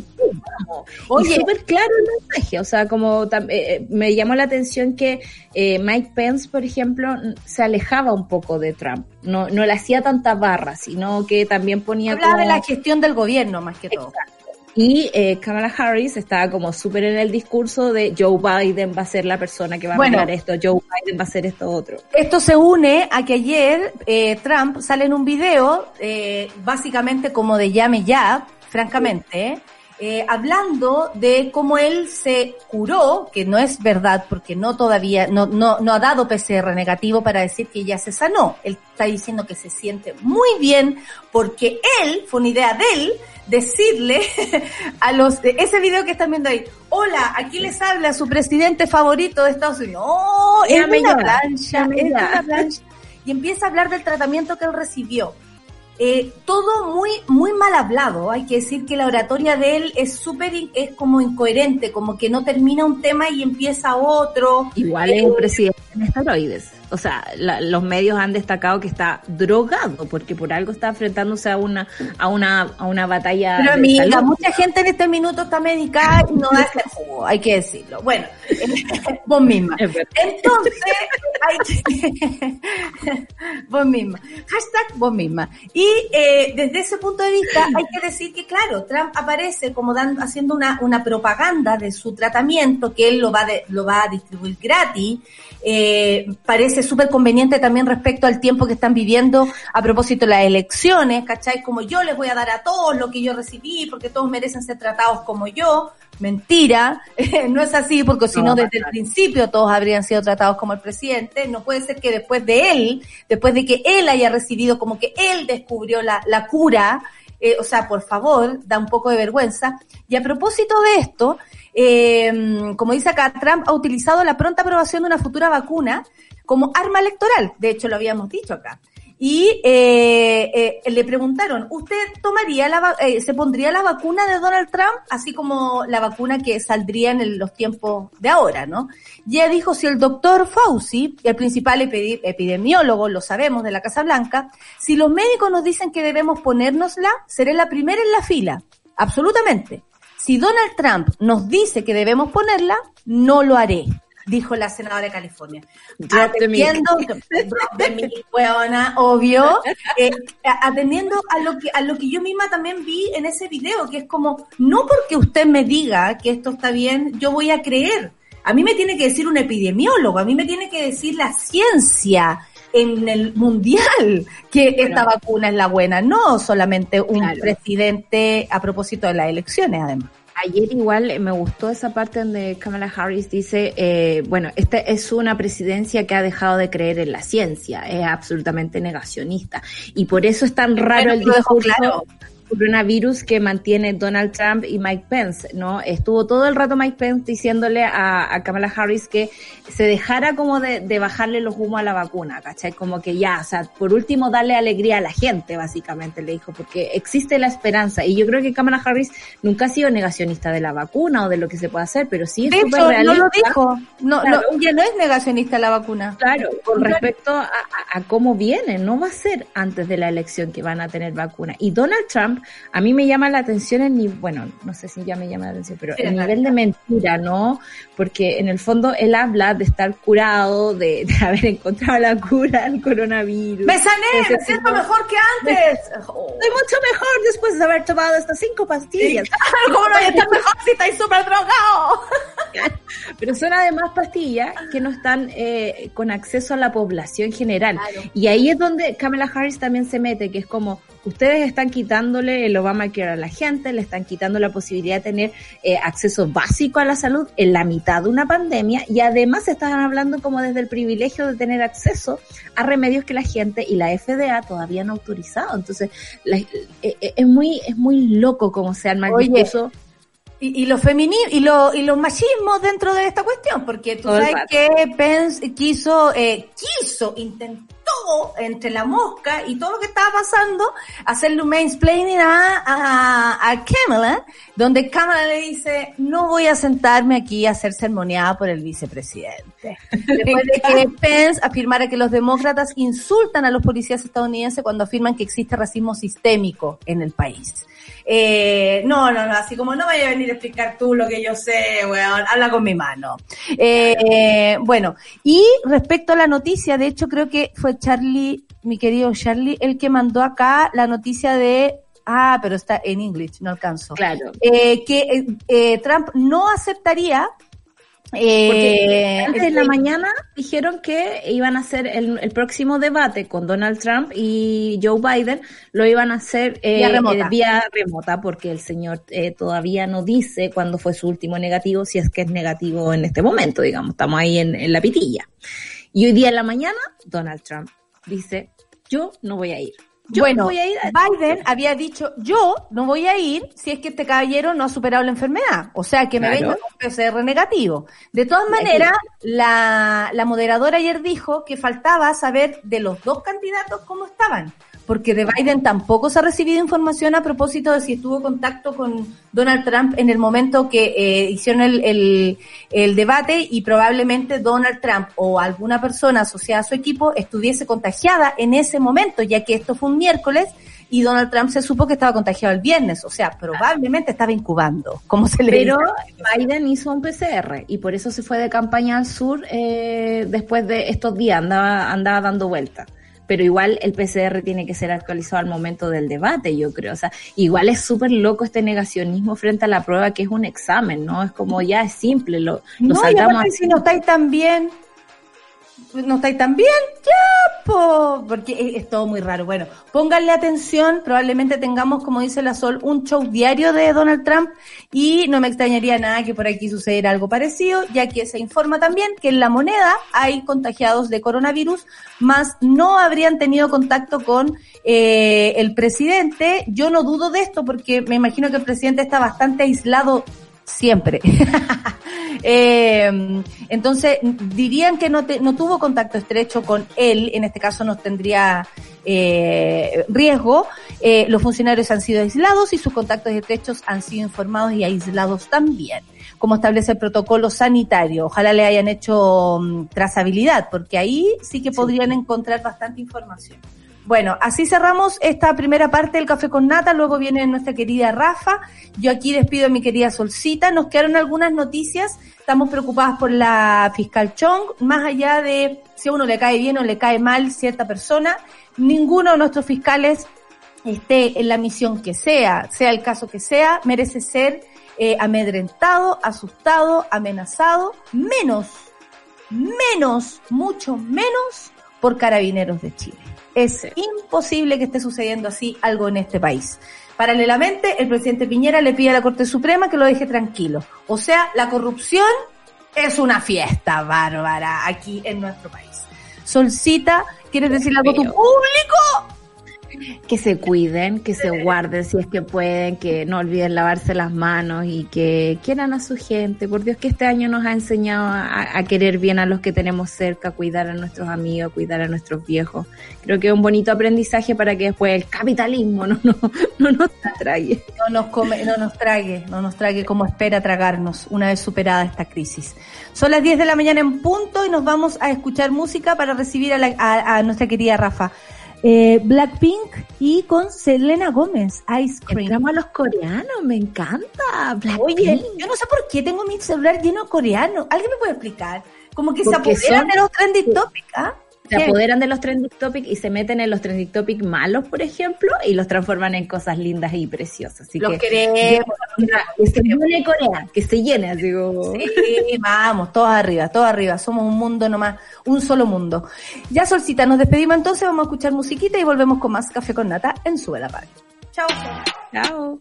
Oye. súper claro el mensaje, o sea, como eh, eh, me llamó la atención que eh, Mike Pence, por ejemplo, se alejaba un poco de Trump, no, no le hacía tanta barra, sino que también ponía hablaba como... de la gestión del gobierno más que todo. Y eh, Kamala Harris estaba como súper en el discurso de Joe Biden va a ser la persona que va a Bueno. esto, Joe Biden va a hacer esto otro. Esto se une a que ayer eh, Trump sale en un video, eh, básicamente como de llame ya, francamente, eh, hablando de cómo él se curó, que no es verdad porque no todavía, no, no, no ha dado PCR negativo para decir que ya se sanó. Él está diciendo que se siente muy bien porque él, fue una idea de él, decirle a los, ese video que están viendo ahí, hola, aquí les habla su presidente favorito de Estados Unidos. ¡Oh! Es una plancha, es una plancha. Y empieza a hablar del tratamiento que él recibió. Eh, todo muy, muy mal hablado. Hay que decir que la oratoria de él es súper, es como incoherente, como que no termina un tema y empieza otro. Igual es un presidente en esteroides. O sea, la- los medios han destacado que está drogado, porque por algo está enfrentándose a una, a una, a una batalla. Pero amiga, salud. mucha gente en este minuto está medicada y no da ese jugo, hay que decirlo. Bueno, vos misma. Entonces, hay que... vos misma. Hashtag vos misma. Y eh, desde ese punto de vista hay que decir que, claro, Trump aparece como dando, haciendo una, una propaganda de su tratamiento, que él lo va, de- lo va a distribuir gratis. Eh, parece súper conveniente también respecto al tiempo que están viviendo a propósito de las elecciones, ¿cachai? Como yo les voy a dar a todos lo que yo recibí, porque todos merecen ser tratados como yo. Mentira, no es así, porque si no, desde el principio todos habrían sido tratados como el presidente. No puede ser que después de él, después de que él haya recibido, como que él descubrió la, la cura, eh, o sea, por favor, da un poco de vergüenza. Y a propósito de esto, eh, como dice acá, Trump ha utilizado la pronta aprobación de una futura vacuna como arma electoral. De hecho, lo habíamos dicho acá. Y eh, eh, le preguntaron, ¿usted tomaría la, eh, se pondría la vacuna de Donald Trump, así como la vacuna que saldría en los tiempos de ahora, ¿no? Y ella dijo, si el doctor Fauci, el principal epi- epidemiólogo, lo sabemos, de la Casa Blanca, si los médicos nos dicen que debemos ponérnosla, seré la primera en la fila. Absolutamente. Si Donald Trump nos dice que debemos ponerla, no lo haré, dijo la senadora de California. Atendiendo, weona, obvio, eh, atendiendo a lo que a lo que yo misma también vi en ese video, que es como, no porque usted me diga que esto está bien, yo voy a creer. A mí me tiene que decir un epidemiólogo, a mí me tiene que decir la ciencia en el mundial que esta vacuna es la buena, no solamente un Claro. presidente a propósito de las elecciones, además. Ayer igual eh, me gustó esa parte donde Kamala Harris dice, eh, bueno, esta es una presidencia que ha dejado de creer en la ciencia, es absolutamente negacionista. Y por eso es tan raro Bueno, el discurso claro. Coronavirus que mantiene Donald Trump y Mike Pence, ¿no? Estuvo todo el rato Mike Pence diciéndole a, a Kamala Harris que se dejara como de, de bajarle los humos a la vacuna, ¿cachai? Como que ya, o sea, por último darle alegría a la gente, básicamente, le dijo, porque existe la esperanza. Y yo creo que Kamala Harris nunca ha sido negacionista de la vacuna o de lo que se puede hacer, pero sí es De hecho, no realista. lo dijo. No, Claro. no, ella no es negacionista la vacuna. Claro, con respecto a, a- a cómo viene, no va a ser antes de la elección que van a tener vacuna. Y Donald Trump, a mí me llama la atención el nivel, bueno, no sé si ya me llama la atención, pero Sí, el nivel de mentira, ¿no? Porque en el fondo él habla de estar curado, de, de haber encontrado la cura al coronavirus. Me sané, me siento mejor que antes. Oh. Estoy mucho mejor después de haber tomado estas cinco pastillas. ¿Cómo no voy a estar mejor si estáis súper drogado? Pero son además pastillas que no están eh, con acceso a la población general. Y ahí es donde Kamala Harris también se mete, que es como, ustedes están quitándole el Obamacare a la gente, le están quitando la posibilidad de tener eh, acceso básico a la salud en la mitad de una pandemia y además están hablando como desde el privilegio de tener acceso a remedios que la gente y la FDA todavía no ha autorizado. Entonces, eh, eh, es muy es muy loco como se y, y los y, lo, y los machismos dentro de esta cuestión, porque tú sabes que Pence quiso, eh, quiso, intentó entre la mosca y todo lo que estaba pasando, hacerle un mansplaining a, a, a Kamala, donde Kamala le dice, no voy a sentarme aquí a ser sermoneada por el vicepresidente. Después de que Pence afirmara que los demócratas insultan a los policías estadounidenses cuando afirman que existe racismo sistémico en el país. Eh, no, no, no, así como no vaya a venir a explicar tú lo que yo sé, weón, habla con mi mano. Eh, bueno, y respecto a la noticia, de hecho creo que fue Charlie, mi querido Charlie, el que mandó acá la noticia de Ah, pero está en inglés, no alcanzo. Claro. Eh, que eh, eh, Trump no aceptaría eh, antes de la mañana dijeron que iban a hacer el, el, próximo debate con Donald Trump y Joe Biden, lo iban a hacer eh, vía, remota. Eh, vía remota, porque el señor eh, todavía no dice cuándo fue su último negativo, si es que es negativo en este momento, digamos, estamos ahí en, en la pitilla. Y hoy día en la mañana, Donald Trump dice, yo no voy a ir. Yo bueno, voy a ir a... Biden había dicho, yo no voy a ir si es que este caballero no ha superado la enfermedad. O sea, que me claro. venga con PCR negativo. De todas maneras, la, la moderadora ayer dijo que faltaba saber de los dos candidatos cómo estaban. Porque de Biden tampoco se ha recibido información a propósito de si estuvo contacto con Donald Trump en el momento que eh, hicieron el, el, el debate y probablemente Donald Trump o alguna persona asociada a su equipo estuviese contagiada en ese momento, ya que esto fue un miércoles y Donald Trump se supo que estaba contagiado el viernes, o sea, probablemente estaba incubando, como se le Pero Biden hizo un PCR y por eso se fue de campaña al sur eh, después de estos días, andaba, andaba dando vueltas pero igual el PCR tiene que ser actualizado al momento del debate, yo creo. O sea, igual es súper loco este negacionismo frente a la prueba que es un examen, ¿no? Es como ya es simple, lo, lo no, saltamos y si no estáis tan bien, no estáis tan bien, ya, po, porque es, es, todo muy raro. Bueno, pónganle atención, probablemente tengamos, como dice la Sol, un show diario de Donald Trump y no me extrañaría nada que por aquí sucediera algo parecido, ya que se informa también que en la moneda hay contagiados de coronavirus, más no habrían tenido contacto con eh, el presidente. Yo no dudo de esto porque me imagino que el presidente está bastante aislado siempre. eh, entonces, dirían que no, te, no tuvo contacto estrecho con él, en este caso no tendría eh, riesgo. Eh, los funcionarios han sido aislados y sus contactos estrechos han sido informados y aislados también como establece el protocolo sanitario. Ojalá le hayan hecho um, trazabilidad, porque ahí sí que podrían sí. encontrar bastante información. Bueno, así cerramos esta primera parte del café con nata, luego viene nuestra querida Rafa, yo aquí despido a mi querida Solcita, nos quedaron algunas noticias, estamos preocupadas por la fiscal Chong, más allá de si a uno le cae bien o le cae mal cierta persona, ninguno de nuestros fiscales esté en la misión que sea, sea el caso que sea, merece ser eh, amedrentado, asustado, amenazado, menos, menos, mucho menos por carabineros de Chile. Es imposible que esté sucediendo así algo en este país. Paralelamente, el presidente Piñera le pide a la Corte Suprema que lo deje tranquilo. O sea, la corrupción es una fiesta bárbara aquí en nuestro país. Solcita, ¿quieres decir algo a tu público? Que se cuiden, que se guarden si es que pueden, que no olviden lavarse las manos y que quieran a su gente. Por Dios que este año nos ha enseñado a, querer bien a los que tenemos cerca, cuidar a nuestros amigos, cuidar a nuestros viejos. Creo que es un bonito aprendizaje para que después el capitalismo no, no, no nos trague. No nos, come, no nos trague, no nos trague como espera tragarnos una vez superada esta crisis. Son las 10 de la mañana en punto y nos vamos a escuchar música para recibir a, la, a, a nuestra querida Rafa eh, Blackpink y con Selena Gómez, Ice Cream. Entramos a los coreanos, me encanta. Blackpink. Oye, yo no sé por qué tengo mi celular lleno de coreano. ¿Alguien me puede explicar? Como que Porque se apoderan son... de los trending topics, ¿ah? Se apoderan de los trending topics y se meten en los trending topics malos, por ejemplo, y los transforman en cosas lindas y preciosas. Así Los que, queremos. que se llene Corea, que se llene, como... Sí, vamos, todos arriba, todos arriba. Somos un mundo nomás, un solo mundo. Ya, Solcita, nos despedimos entonces, vamos a escuchar musiquita y volvemos con más Café con Nata en Sube la Party. Chao. Chao.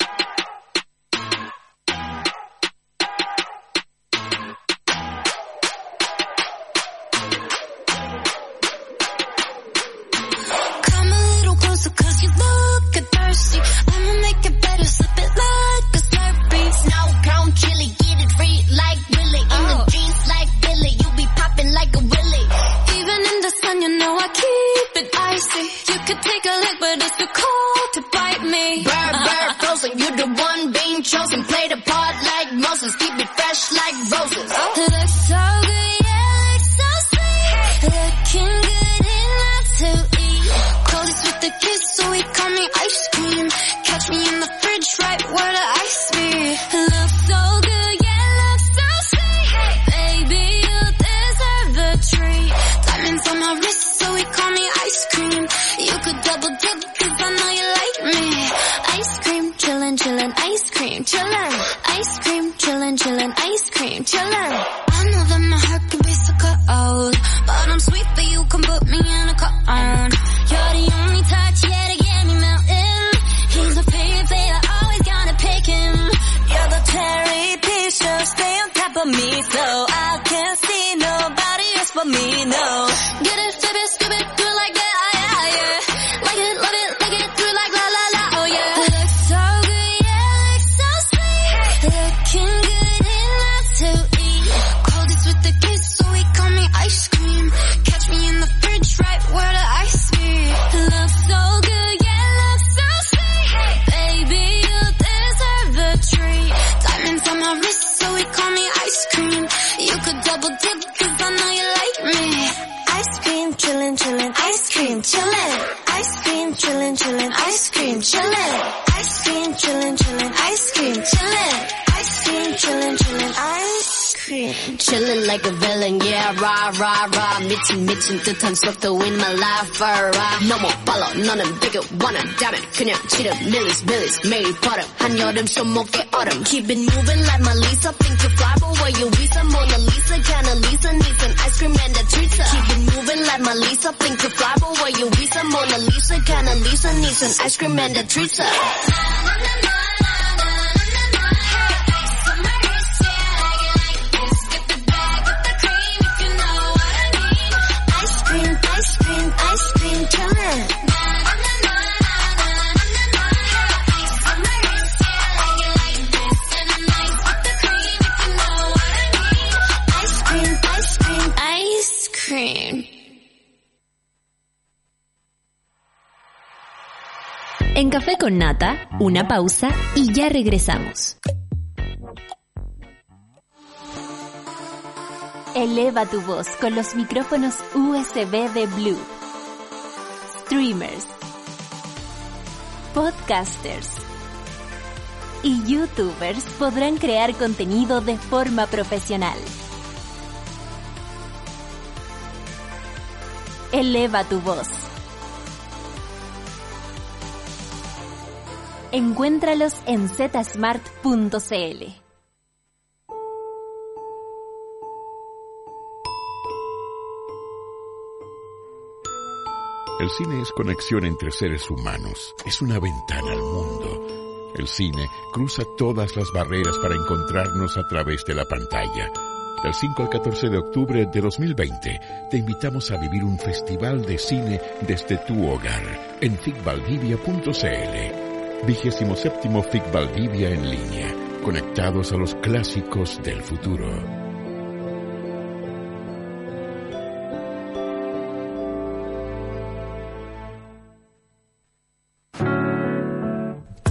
A lick, but it's too cold to bite me. Bird, bird, frozen, you the one being chosen. Play the part like Moses, keep it fresh like roses. Looks chillin', ice cream, chillin'. Ice cream, chillin', chillin', ice cream, chillin'. I know that my heart can be so cold, but I'm sweet, but you can put me in a cone. Ice like a villain, yeah, rah, rah, rah. 미친, 미친 듯한 속도 in my life, alright. 너무 빨라, 너는 되게 원한다면 그냥 지름, 밀리스, 밀리스, 매일 버릇. 한여름 손목에 얼음. Keep it moving like my Lisa, think you fly, but where you visa? Mona Lisa, kinda Lisa, needs an ice cream and a treat. Keep it moving like my Lisa, think you fly, but where you visa? Mona Lisa, kinda Lisa, needs an ice cream and a treat. Ice En Café con Nata, una pausa y ya regresamos. Eleva tu voz con los micrófonos USB de Blue. Streamers, podcasters y youtubers podrán crear contenido de forma profesional. Eleva tu voz. Encuéntralos en zsmart.cl. El cine es conexión entre seres humanos, es una ventana al mundo. El cine cruza todas las barreras para encontrarnos a través de la pantalla. Del 5 al 14 de octubre de 2020 te invitamos a vivir un festival de cine desde tu hogar en ficvaldivia.cl. Vigésimo séptimo FIC Valdivia en línea, conectados a los clásicos del futuro.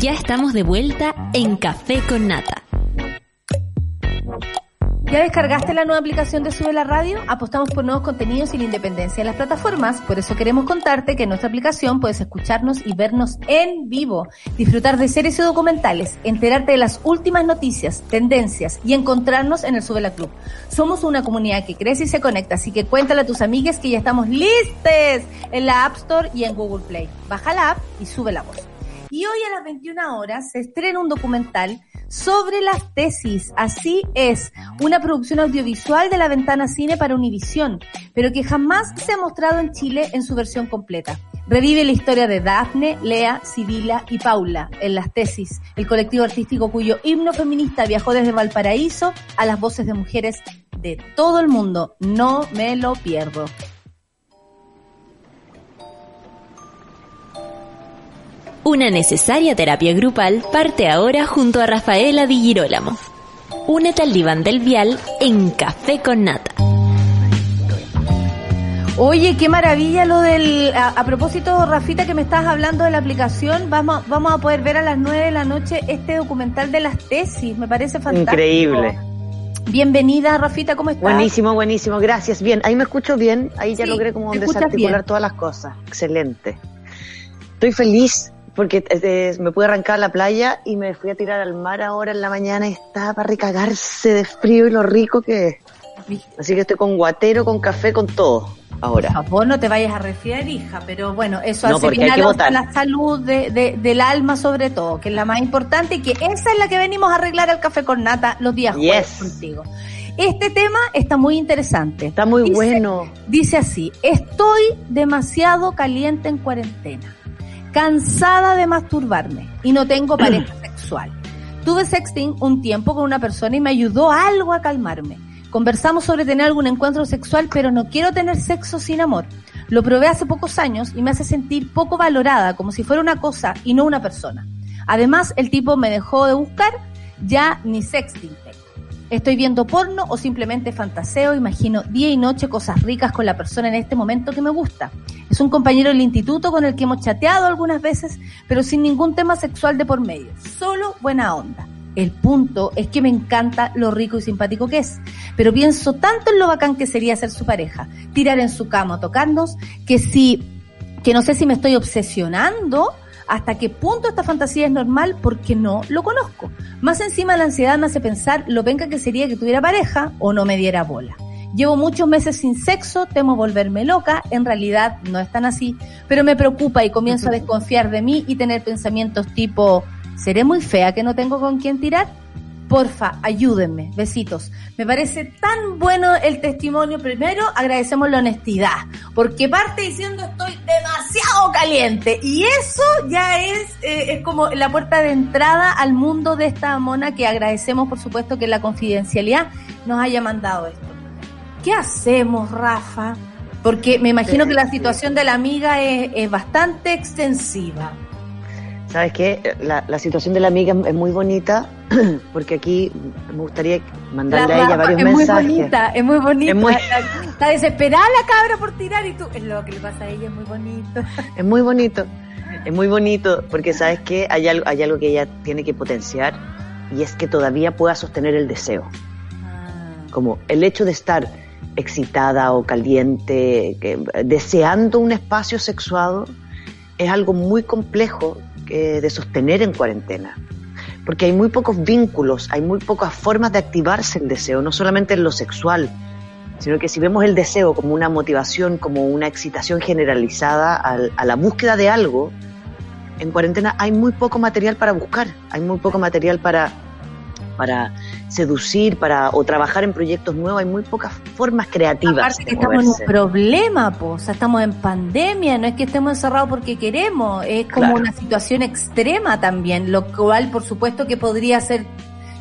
Ya estamos de vuelta en Café con Nata. ¿Ya descargaste la nueva aplicación de Sube la Radio? Apostamos por nuevos contenidos y la independencia de las plataformas. Por eso queremos contarte que en nuestra aplicación puedes escucharnos y vernos en vivo, disfrutar de series y documentales, enterarte de las últimas noticias, tendencias y encontrarnos en el Sube la Club. Somos una comunidad que crece y se conecta, así que cuéntale a tus amigas que ya estamos listes en la App Store y en Google Play. Baja la app y sube la voz. Y hoy a las 21 horas se estrena un documental sobre las tesis. Así es, una producción audiovisual de la Ventana Cine para Univisión, pero que jamás se ha mostrado en Chile en su versión completa. Revive la historia de Daphne, Lea, Sibila y Paula en las tesis, el colectivo artístico cuyo himno feminista viajó desde Valparaíso a las voces de mujeres de todo el mundo. No me lo pierdo. Una necesaria terapia grupal parte ahora junto a Rafaela Di Girolamo. Únete al diván del vial en Café con Nata. Oye, qué maravilla lo del... A, a propósito, Rafita, que me estabas hablando de la aplicación, vamos, vamos a poder ver a las 9 de la noche este documental de las tesis. Me parece fantástico. Increíble. Bienvenida, Rafita, ¿cómo estás? Buenísimo, buenísimo, gracias. Bien, ahí me escucho bien, ahí ya Sí, logré como desarticular bien. todas las cosas. Excelente. Estoy feliz porque eh, me pude arrancar a la playa y me fui a tirar al mar ahora en la mañana y estaba para recagarse de frío y lo rico que es. Así que estoy con guatero, con café, con todo ahora. Por favor, no te vayas a resfriar, hija, pero bueno, eso No, hace bien a que la, salud de- de- del alma sobre todo, que es la más importante y que esa es la que venimos a arreglar al café con nata los días jueves Yes. contigo. Este tema está muy interesante. Está muy Dice- bueno. Dice así, estoy demasiado caliente en cuarentena, cansada de masturbarme y no tengo pareja sexual. Tuve sexting un tiempo con una persona y me ayudó algo a calmarme. Conversamos sobre tener algún encuentro sexual, pero no quiero tener sexo sin amor. Lo probé hace pocos años y me hace sentir poco valorada, como si fuera una cosa y no una persona. Además, el tipo me dejó de buscar, ya ni sexting. Estoy viendo porno o simplemente fantaseo, imagino día y noche cosas ricas con la persona en este momento que me gusta. Es un compañero del instituto con el que hemos chateado algunas veces, pero sin ningún tema sexual de por medio. Solo buena onda. El punto es que me encanta lo rico y simpático que es, pero pienso tanto en lo bacán que sería ser su pareja, tirar en su cama, tocarnos, que si, que no sé si me estoy obsesionando hasta qué punto esta fantasía es normal porque no lo conozco. Más encima la ansiedad me hace pensar lo venga que sería que tuviera pareja o no me diera bola. Llevo muchos meses sin sexo, temo volverme loca, en realidad no es tan así, pero me preocupa y comienzo a desconfiar de mí y tener pensamientos tipo, ¿seré muy fea que no tengo con quién tirar? Porfa, ayúdenme, besitos. Me parece tan bueno el testimonio. Primero, agradecemos la honestidad, porque parte diciendo estoy demasiado caliente. Y eso ya es, eh, es como la puerta de entrada al mundo de esta mona que agradecemos, por supuesto, que la confidencialidad nos haya mandado esto. ¿Qué hacemos, Rafa? Porque me imagino que la situación de la amiga es, es bastante extensiva. ¿Sabes qué? La, la situación de la amiga es muy bonita porque aquí me gustaría mandarle La a ella varios es mensajes. muy bonita, es muy bonita. Es muy- Está, está desesperada la cabra por tirar y tú, es lo que le pasa a ella, es muy bonito. Es muy bonito. Es muy bonito porque sabes que hay algo, hay algo que ella tiene que potenciar y es que todavía pueda sostener el deseo. Como el hecho de estar excitada o caliente, que- deseando un espacio sexuado, es algo muy complejo de sostener en cuarentena. Porque hay muy pocos vínculos, hay muy pocas formas de activarse el deseo, no solamente en lo sexual, sino que si vemos el deseo como una motivación, como una excitación generalizada al- a la búsqueda de algo, en cuarentena hay muy poco material para buscar, hay muy poco material para, para seducir, para o trabajar en proyectos nuevos, hay muy pocas formas creativas. Aparte que estamos en un problema, po, o sea, estamos en pandemia, no es que estemos encerrados porque queremos, es como Claro. una situación extrema también, lo cual por supuesto que podría ser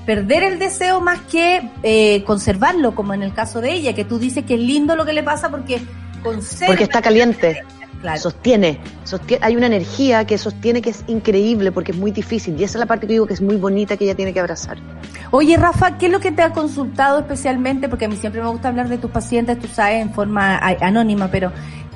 perder el deseo más que eh, conservarlo, como en el caso de ella, que tú dices que es lindo lo que le pasa porque conserva. Porque está caliente, Claro. sostiene, sostiene, hay una energía que sostiene que es increíble porque es muy difícil y esa es la parte que digo que es muy bonita que ella tiene que abrazar. Oye, Rafa, ¿qué es lo que te ha consultado especialmente? Porque a mí siempre me gusta hablar de tus pacientes, tú sabes, en forma anónima, pero...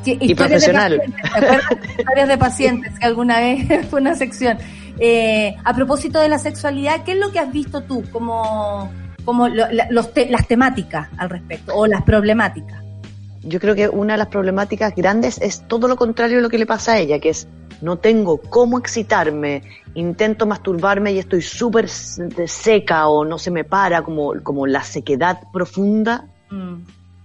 ¿qué- historias de profesional. de pacientes, que alguna vez fue una sección. Eh, a propósito de la sexualidad, ¿qué es lo que has visto tú como, como lo- la- los te- las temáticas al respecto o las problemáticas? Yo creo que una de las problemáticas grandes es todo lo contrario de lo que le pasa a ella, que es no tengo cómo excitarme, intento masturbarme y estoy súper seca o no se me para, como, como la sequedad profunda Mm.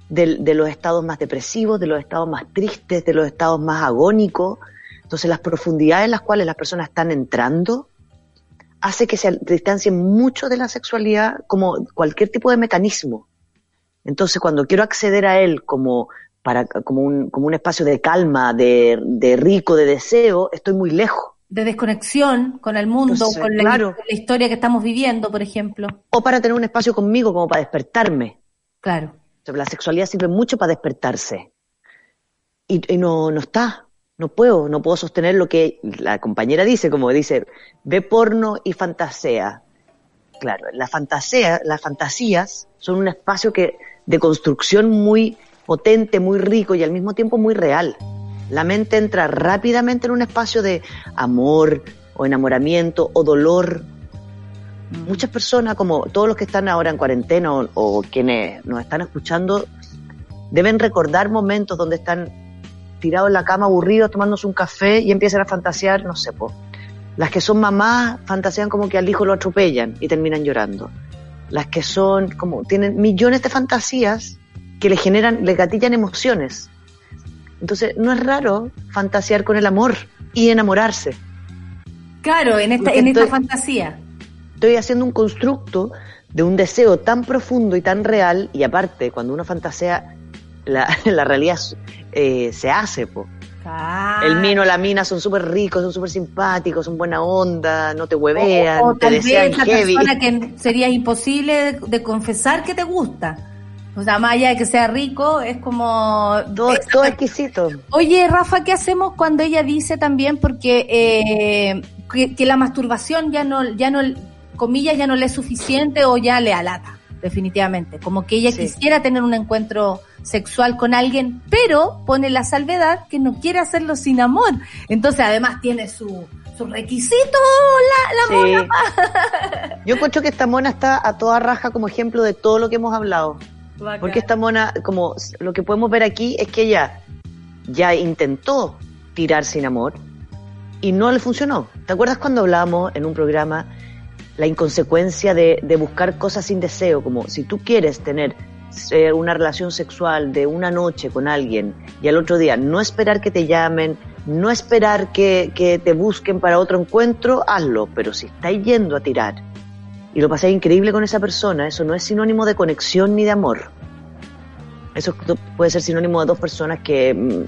de, de los estados más depresivos, de los estados más tristes, de los estados más agónicos. Entonces las profundidades en las cuales las personas están entrando hace que se distancien mucho de la sexualidad como cualquier tipo de mecanismo. Entonces cuando quiero acceder a él como para como un, como un espacio de calma, de, de rico, de deseo, estoy muy lejos. De desconexión con el mundo, Entonces, con la, claro. con la historia que estamos viviendo, por ejemplo. O para tener un espacio conmigo como para despertarme. Claro. La sexualidad sirve mucho para despertarse. Y, y no, no está. No puedo, no puedo sostener lo que la compañera dice, como dice, ve porno y fantasea. Claro, la fantasea, las fantasías son un espacio que, de construcción muy potente, muy rico y al mismo tiempo muy real. La mente entra rápidamente en un espacio de amor o enamoramiento o dolor muchas personas, como todos los que están ahora en cuarentena o, quienes nos están escuchando, deben recordar momentos donde están tirados en la cama aburridos tomándose un café y empiezan a fantasear, no sé, las que son mamás fantasean como que al hijo lo atropellan y terminan llorando. Las que son como tienen millones de fantasías que le generan, le gatillan emociones. Entonces, no es raro fantasear con el amor y enamorarse. Claro, en esta, Porque en esta estoy- fantasía. estoy haciendo un constructo de un deseo tan profundo y tan real, y aparte, cuando uno fantasea, la, la realidad eh, se hace, po. Claro. El mino, la mina son súper ricos, son súper simpáticos, son buena onda, no te huevean, o, o te tal vez desean esa heavy. persona que sería imposible de, de confesar que te gusta. O sea, más allá de que sea rico, es como... Todo, exquisito. Oye, Rafa, ¿qué hacemos cuando ella dice también porque eh, que, que la masturbación ya no, ya no, comillas, ya no le es suficiente o ya le alata, definitivamente? Como que ella Sí. quisiera tener un encuentro sexual con alguien, pero pone la salvedad que no quiere hacerlo sin amor. Entonces, además, tiene su, su requisito, la, la Sí. mona. Yo encuentro que esta mona está a toda raja como ejemplo de todo lo que hemos hablado. Bacán. Porque esta mona, como lo que podemos ver aquí es que ella ya intentó tirar sin amor y no le funcionó. ¿Te acuerdas cuando hablábamos en un programa la inconsecuencia de, de buscar cosas sin deseo? Como si tú quieres tener eh, una relación sexual de una noche con alguien y al otro día no esperar que te llamen, no esperar que, que te busquen para otro encuentro, hazlo. Pero si estáis yendo a tirar y lo pasáis increíble con esa persona, eso no es sinónimo de conexión ni de amor. Eso puede ser sinónimo de dos personas que mm,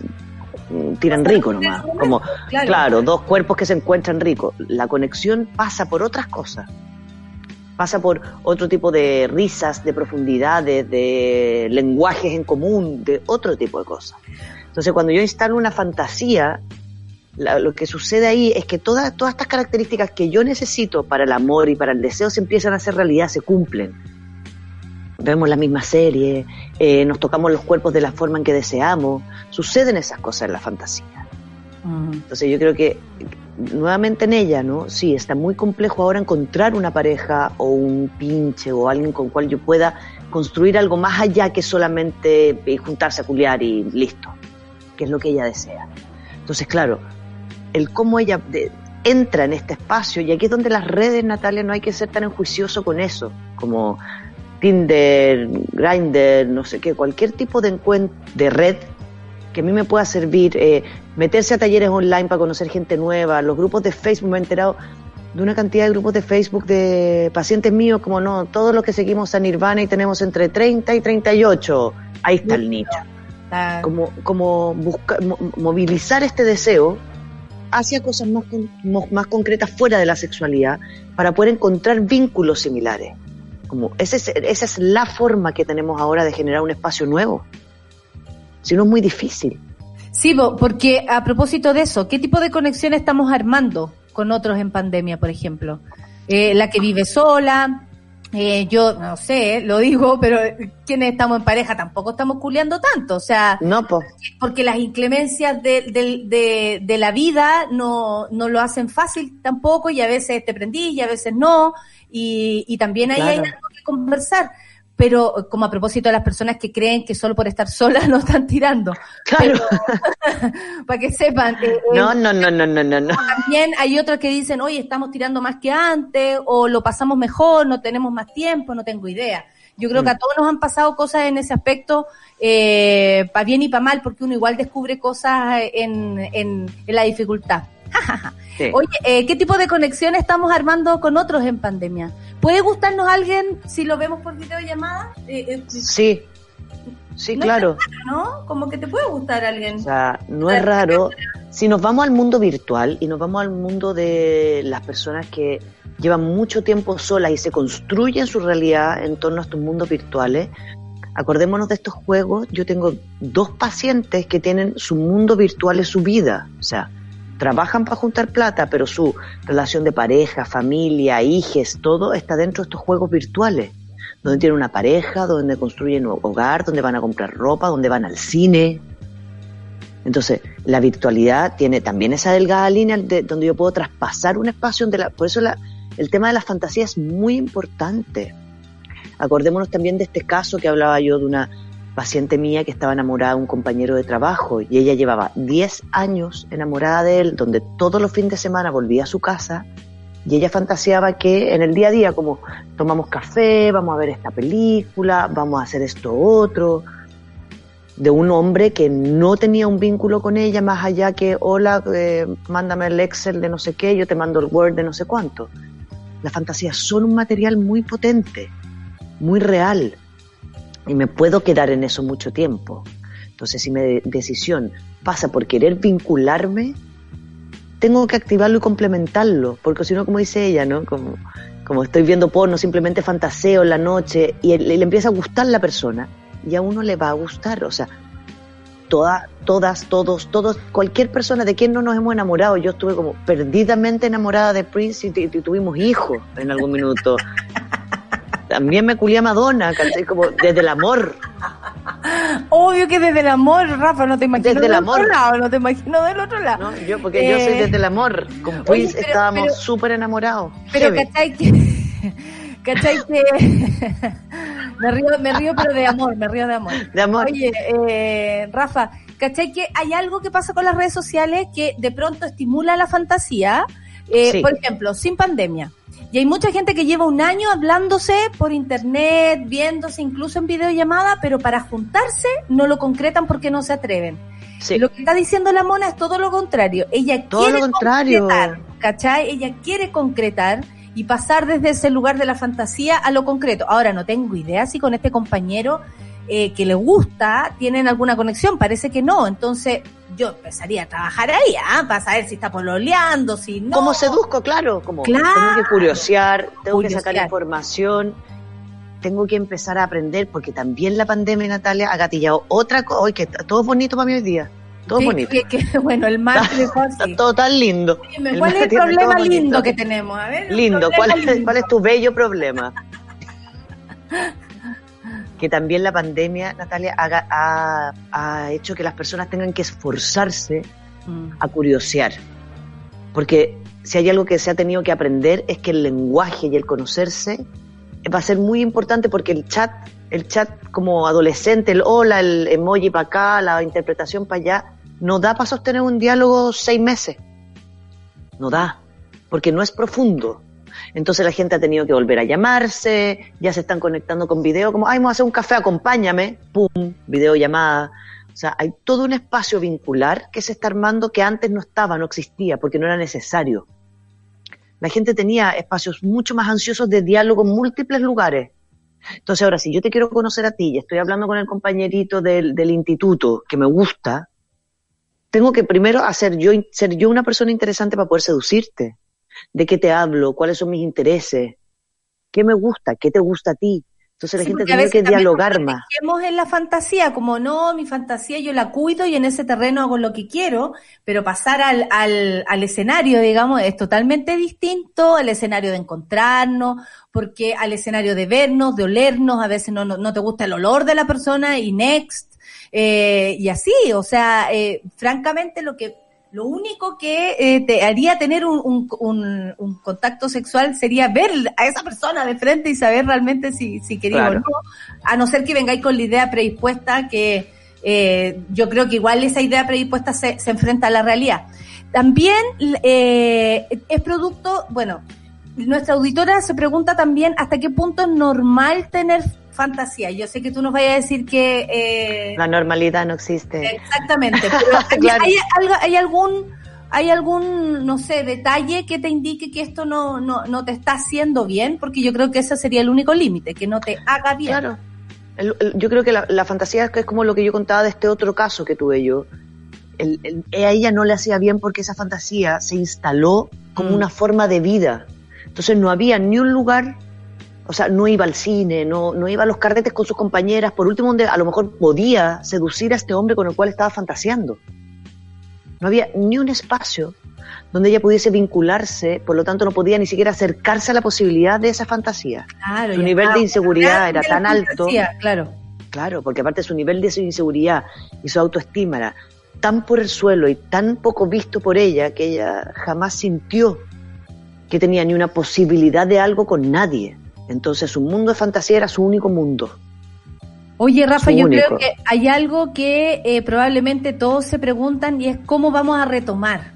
tiran rico nomás. Como, Claro. claro, dos cuerpos que se encuentran ricos. La conexión pasa por otras cosas. Pasa por otro tipo de risas, de profundidades, de lenguajes en común, de otro tipo de cosas. Entonces, cuando yo instalo una fantasía, la- lo que sucede ahí es que todas, todas estas características que yo necesito para el amor y para el deseo se empiezan a hacer realidad, se cumplen. Vemos la misma serie, eh, nos tocamos los cuerpos de la forma en que deseamos, suceden esas cosas en la fantasía. Mm. Entonces yo creo que nuevamente en ella, ¿no? Sí, está muy complejo ahora encontrar una pareja o un pinche o alguien con cual yo pueda construir algo más allá que solamente eh, juntarse a culiar y listo, que es lo que ella desea. Entonces, claro, el cómo ella de- entra en este espacio, y aquí es donde las redes, Natalia, no hay que ser tan enjuicioso con eso, como Tinder, Grindr, no sé qué, cualquier tipo de de red que a mí me pueda servir, eh, meterse a talleres online para conocer gente nueva, los grupos de Facebook, me he enterado de una cantidad de grupos de Facebook de pacientes míos, como no, todos los que seguimos a Nirvana y tenemos entre 30 y 38, ahí está el nicho. Está- Como, como busca- mo- movilizar este deseo hacia cosas más, más concretas fuera de la sexualidad para poder encontrar vínculos similares. Como ese es- esa es la forma que tenemos ahora de generar un espacio nuevo. Si no es muy difícil. Sí, porque a propósito de eso, ¿qué tipo de conexión estamos armando con otros en pandemia, por ejemplo? Eh, la que vive sola, eh, yo no sé, lo digo, pero quienes estamos en pareja tampoco estamos culeando tanto, o sea, No, porque las inclemencias de, de, de, de la vida no, no lo hacen fácil tampoco y a veces te prendís y a veces no, y, y también ahí hay algo que conversar. Pero como a propósito de las personas que creen que solo por estar solas no están tirando. Claro. Para que sepan. eh, eh, No, no, no, no, no, no, no. también hay otros que dicen, oye, estamos tirando más que antes, o lo pasamos mejor, no tenemos más tiempo, no tengo idea. Yo creo que a todos nos han pasado cosas en ese aspecto, eh, para bien y para mal, porque uno igual descubre cosas en, en, en la dificultad. Sí. Oye, eh, ¿qué tipo de conexión estamos armando con otros en pandemia? ¿Puede gustarnos alguien si lo vemos por videollamada? Eh, eh, Sí, sí, No claro. ¿No? Como que te puede gustar alguien. O sea, no es raro. Si nos vamos al mundo virtual y nos vamos al mundo de las personas que llevan mucho tiempo solas y se construyen su realidad en torno a estos mundos virtuales, acordémonos de estos juegos. Yo tengo dos pacientes que tienen su mundo virtual es su vida. O sea, trabajan para juntar plata, pero su relación de pareja, familia, hijes, todo está dentro de estos juegos virtuales. Donde tienen una pareja, donde construyen un hogar, donde van a comprar ropa, donde van al cine. Entonces, la virtualidad tiene también esa delgada línea de- donde yo puedo traspasar un espacio donde la, por eso la- el tema de la fantasía es muy importante. Acordémonos también de este caso que hablaba yo de una paciente mía que estaba enamorada de un compañero de trabajo y ella llevaba 10 años enamorada de él, donde todos los fines de semana volvía a su casa y ella fantaseaba que en el día a día, como tomamos café, vamos a ver esta película, vamos a hacer esto otro, de un hombre que no tenía un vínculo con ella más allá que, hola, eh, mándame el Excel de no sé qué, yo te mando el Word de no sé cuánto. Las fantasías son un material muy potente, muy real, y me puedo quedar en eso mucho tiempo. Entonces, si mi decisión pasa por querer vincularme, tengo que activarlo y complementarlo, porque si no, como dice ella, ¿no? Como, como estoy viendo porno, simplemente fantaseo en la noche y le, le empieza a gustar la persona y a uno le va a gustar, o sea, toda, todas, todos, todos, cualquier persona de quien no nos hemos enamorado, yo estuve como perdidamente enamorada de Prince y, y- y tuvimos hijos en algún minuto. También me culé a Madonna, ¿cachai? Como desde el amor. Obvio que desde el amor, Rafa, no te imagino Desde el del amor. otro lado, no te imagino del otro lado. ¿no? Yo, porque yo soy Eh, desde el amor. Con Prince estábamos súper enamorados. Pero. ¿cachai que, ¿cachai que me río, me río pero de amor, me río de amor. De amor. Oye, eh, Rafa, ¿cachai que hay algo que pasa con las redes sociales que de pronto estimula la fantasía? Eh, Sí. Por ejemplo, sin pandemia. Y hay mucha gente que lleva un año hablándose por internet, viéndose incluso en videollamada, pero para juntarse no lo concretan porque no se atreven. Sí. Lo que está diciendo la mona es todo lo contrario. Ella Todo quiere lo contrario. concretar, ¿cachai? Ella quiere concretar y pasar desde ese lugar de la fantasía a lo concreto. Ahora no tengo idea si con este compañero eh, que le gusta tienen alguna conexión. Parece que no. Entonces yo empezaría a trabajar ahí, ¿ah? Para saber si está pololeando, si no. Como seduzco, claro, como Claro. tengo que curiosear, tengo que sacar información, tengo que empezar a aprender, porque también la pandemia, Natalia, ha gatillado otra cosa, hoy que está todo bonito para mi hoy día, todo Sí, bonito. que- que, bueno, el mejor Está sí. todo tan lindo. Dime, El ¿Cuál es el mar problema lindo que tenemos? A ver, Lindo, ¿cuál lindo. cuál es tu bello problema? Que también la pandemia, Natalia, haga- ha, ha hecho que las personas tengan que esforzarse Mm. a curiosear. Porque si hay algo que se ha tenido que aprender es que el lenguaje y el conocerse va a ser muy importante porque el chat, el chat como adolescente, el hola, el emoji para acá, la interpretación para allá, no da para sostener un diálogo seis meses. No da, porque no es profundo. Entonces la gente ha tenido que volver a llamarse, ya se están conectando con video, como, ay, vamos a hacer un café, acompáñame, pum, videollamada. O sea, hay todo un espacio vincular que se está armando que antes no estaba, no existía, porque no era necesario. La gente tenía espacios mucho más ansiosos de diálogo en múltiples lugares. Entonces ahora, si yo te quiero conocer a ti y estoy hablando con el compañerito del, del instituto que me gusta, tengo que primero hacer yo, ser yo una persona interesante para poder seducirte. ¿De qué te hablo? ¿Cuáles son mis intereses? ¿Qué me gusta? ¿Qué te gusta a ti? Entonces la Sí, gente veces que dialogar más. en la fantasía, como no, mi fantasía yo la cuido y en ese terreno hago lo que quiero, pero pasar al, al, al escenario, digamos, es totalmente distinto, el escenario de encontrarnos, porque al escenario de vernos, de olernos, a veces no, no, no te gusta el olor de la persona y next, eh, y así, o sea, eh, francamente lo que lo único que eh, te haría tener un, un, un, un contacto sexual sería ver a esa persona de frente y saber realmente si, si quería Claro. o no, a no ser que vengáis con la idea predispuesta que eh, yo creo que igual esa idea predispuesta se, se enfrenta a la realidad. También eh, es producto, bueno, nuestra auditora se pregunta también hasta qué punto es normal tener fantasía. Yo sé que tú nos vayas a decir que... eh, La normalidad no existe. Exactamente, pero hay, Claro. hay algo- hay algún, hay algún, no sé, detalle que te indique que esto no, no, no te está haciendo bien, porque yo creo que ese sería el único límite, que no te haga bien. Claro. El- el- yo creo que la, la fantasía es como lo que yo contaba de este otro caso que tuve yo. El- el- a ella no le hacía bien porque esa fantasía se instaló como Mm. una forma de vida. Entonces no había ni un lugar, o sea, no iba al cine, no, no iba a los carretes con sus compañeras, por último, donde a lo mejor podía seducir a este hombre con el cual estaba fantaseando. No había ni un espacio donde ella pudiese vincularse, por lo tanto no podía ni siquiera acercarse a la posibilidad de esa fantasía. Claro, Su nivel de inseguridad era tan alto. fantasía, Claro. Claro, porque aparte su nivel de su inseguridad y su autoestima era tan por el suelo y tan poco visto por ella que ella jamás sintió que tenía ni una posibilidad de algo con nadie. Entonces su mundo de fantasía era su único mundo. Oye, Rafa, Su yo único. creo que hay algo que eh, probablemente todos se preguntan y es cómo vamos a retomar.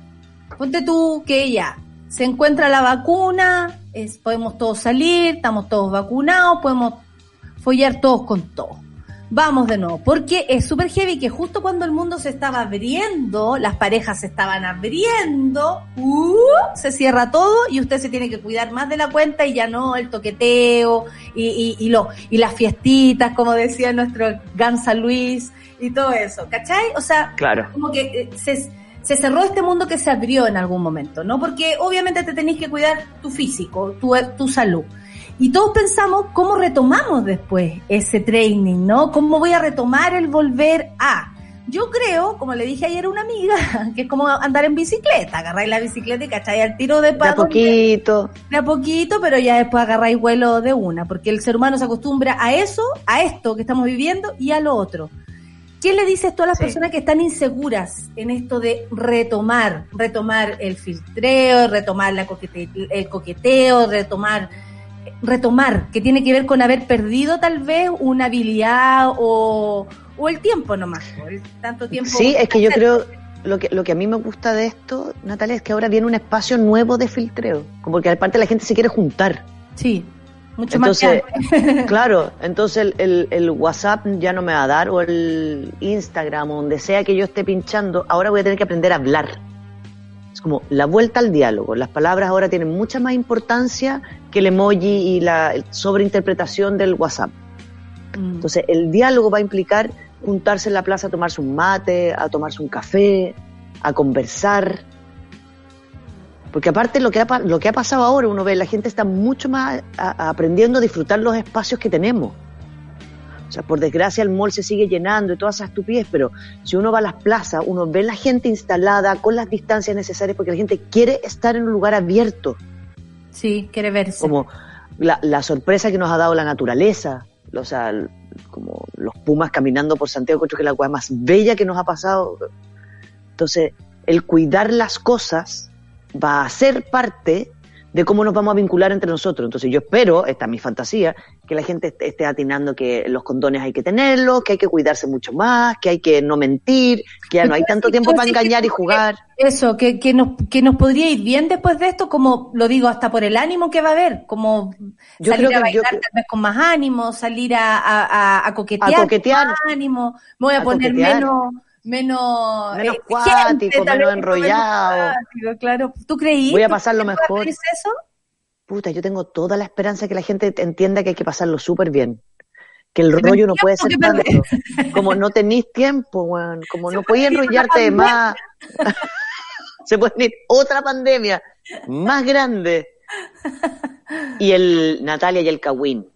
Ponte tú que ya se encuentra la vacuna, es, podemos todos salir, estamos todos vacunados, podemos follar todos con todo. Vamos de nuevo, porque es súper heavy que justo cuando el mundo se estaba abriendo, las parejas se estaban abriendo, ¡uh! se cierra todo y usted se tiene que cuidar más de la cuenta y ya no el toqueteo y, y, y, lo, y las fiestitas, como decía nuestro Gansa Luis y todo eso, ¿cachai? O sea, Claro. como que eh, se, se cerró este mundo que se abrió en algún momento, ¿no? Porque obviamente te tenés que cuidar tu físico, tu, tu salud. Y todos pensamos cómo retomamos después ese training, ¿no? ¿Cómo voy a retomar el volver a? Yo creo, como le dije ayer a una amiga, que es como andar en bicicleta, agarráis la bicicleta y cacháis al tiro de De a poquito. de a poquito, pero ya después agarráis vuelo de una, porque el ser humano se acostumbra a eso, a esto que estamos viviendo y a lo otro. ¿Qué le dices tú a las Sí. personas que están inseguras en esto de retomar, retomar el filtreo, retomar la coquete- el coqueteo, retomar, retomar, que tiene que ver con haber perdido tal vez una habilidad o, o el tiempo nomás, el tanto tiempo. Sí, es que yo creo, lo que, lo que a mí me gusta de esto, Natalia, es que ahora viene un espacio nuevo de filtreo. Como que aparte la gente se quiere juntar. Sí, mucho Entonces, más. antes. claro, entonces el, el- el WhatsApp ya no me va a dar, o el Instagram, o donde sea que yo esté pinchando, ahora voy a tener que aprender a hablar. Es como la vuelta al diálogo. Las palabras ahora tienen mucha más importancia que el emoji y la sobreinterpretación del WhatsApp. Mm. Entonces, el diálogo va a implicar juntarse en la plaza a tomarse un mate, a tomarse un café, a conversar. Porque aparte lo que ha, lo que ha pasado ahora, uno ve, la gente está mucho más a- a- aprendiendo a disfrutar los espacios que tenemos. O sea, por desgracia el mall se sigue llenando y todas esas estupidez, pero si uno va a las plazas, uno ve la gente instalada con las distancias necesarias porque la gente quiere estar en un lugar abierto Sí, quiere verse. como la, la sorpresa que nos ha dado la naturaleza, o sea, como los pumas caminando por Santiago, creo que es la cosa más bella que nos ha pasado. Entonces, el cuidar las cosas va a ser parte de cómo nos vamos a vincular entre nosotros. Entonces, yo espero, esta es mi fantasía, que la gente esté- atinando que los condones hay que tenerlos, que hay que cuidarse mucho más, que hay que no mentir, que ya no hay tanto tiempo para engañar y jugar. Eso, que, que, nos, que nos podría ir bien después de esto, como lo digo, hasta por el ánimo que va a haber, como Yo salir creo a que- yo bailar tal vez con más ánimo, salir a, a, a- a coquetear, con más ánimo, me voy a, A poner coquetear. menos menos Menos eh, cuático, gente, menos menos enrollado. cuático, claro. ¿Tú creí? Voy a ¿Tú pasarlo crees que mejor. eso? Puta, yo tengo toda la esperanza que la gente entienda que hay que pasarlo súper bien. Que el rollo no puede ser tanto. Como no tenéis tiempo, weón. Como no podéis enrollarte más. Se puede venir otra pandemia más grande. Y el Natalia y el Kawin.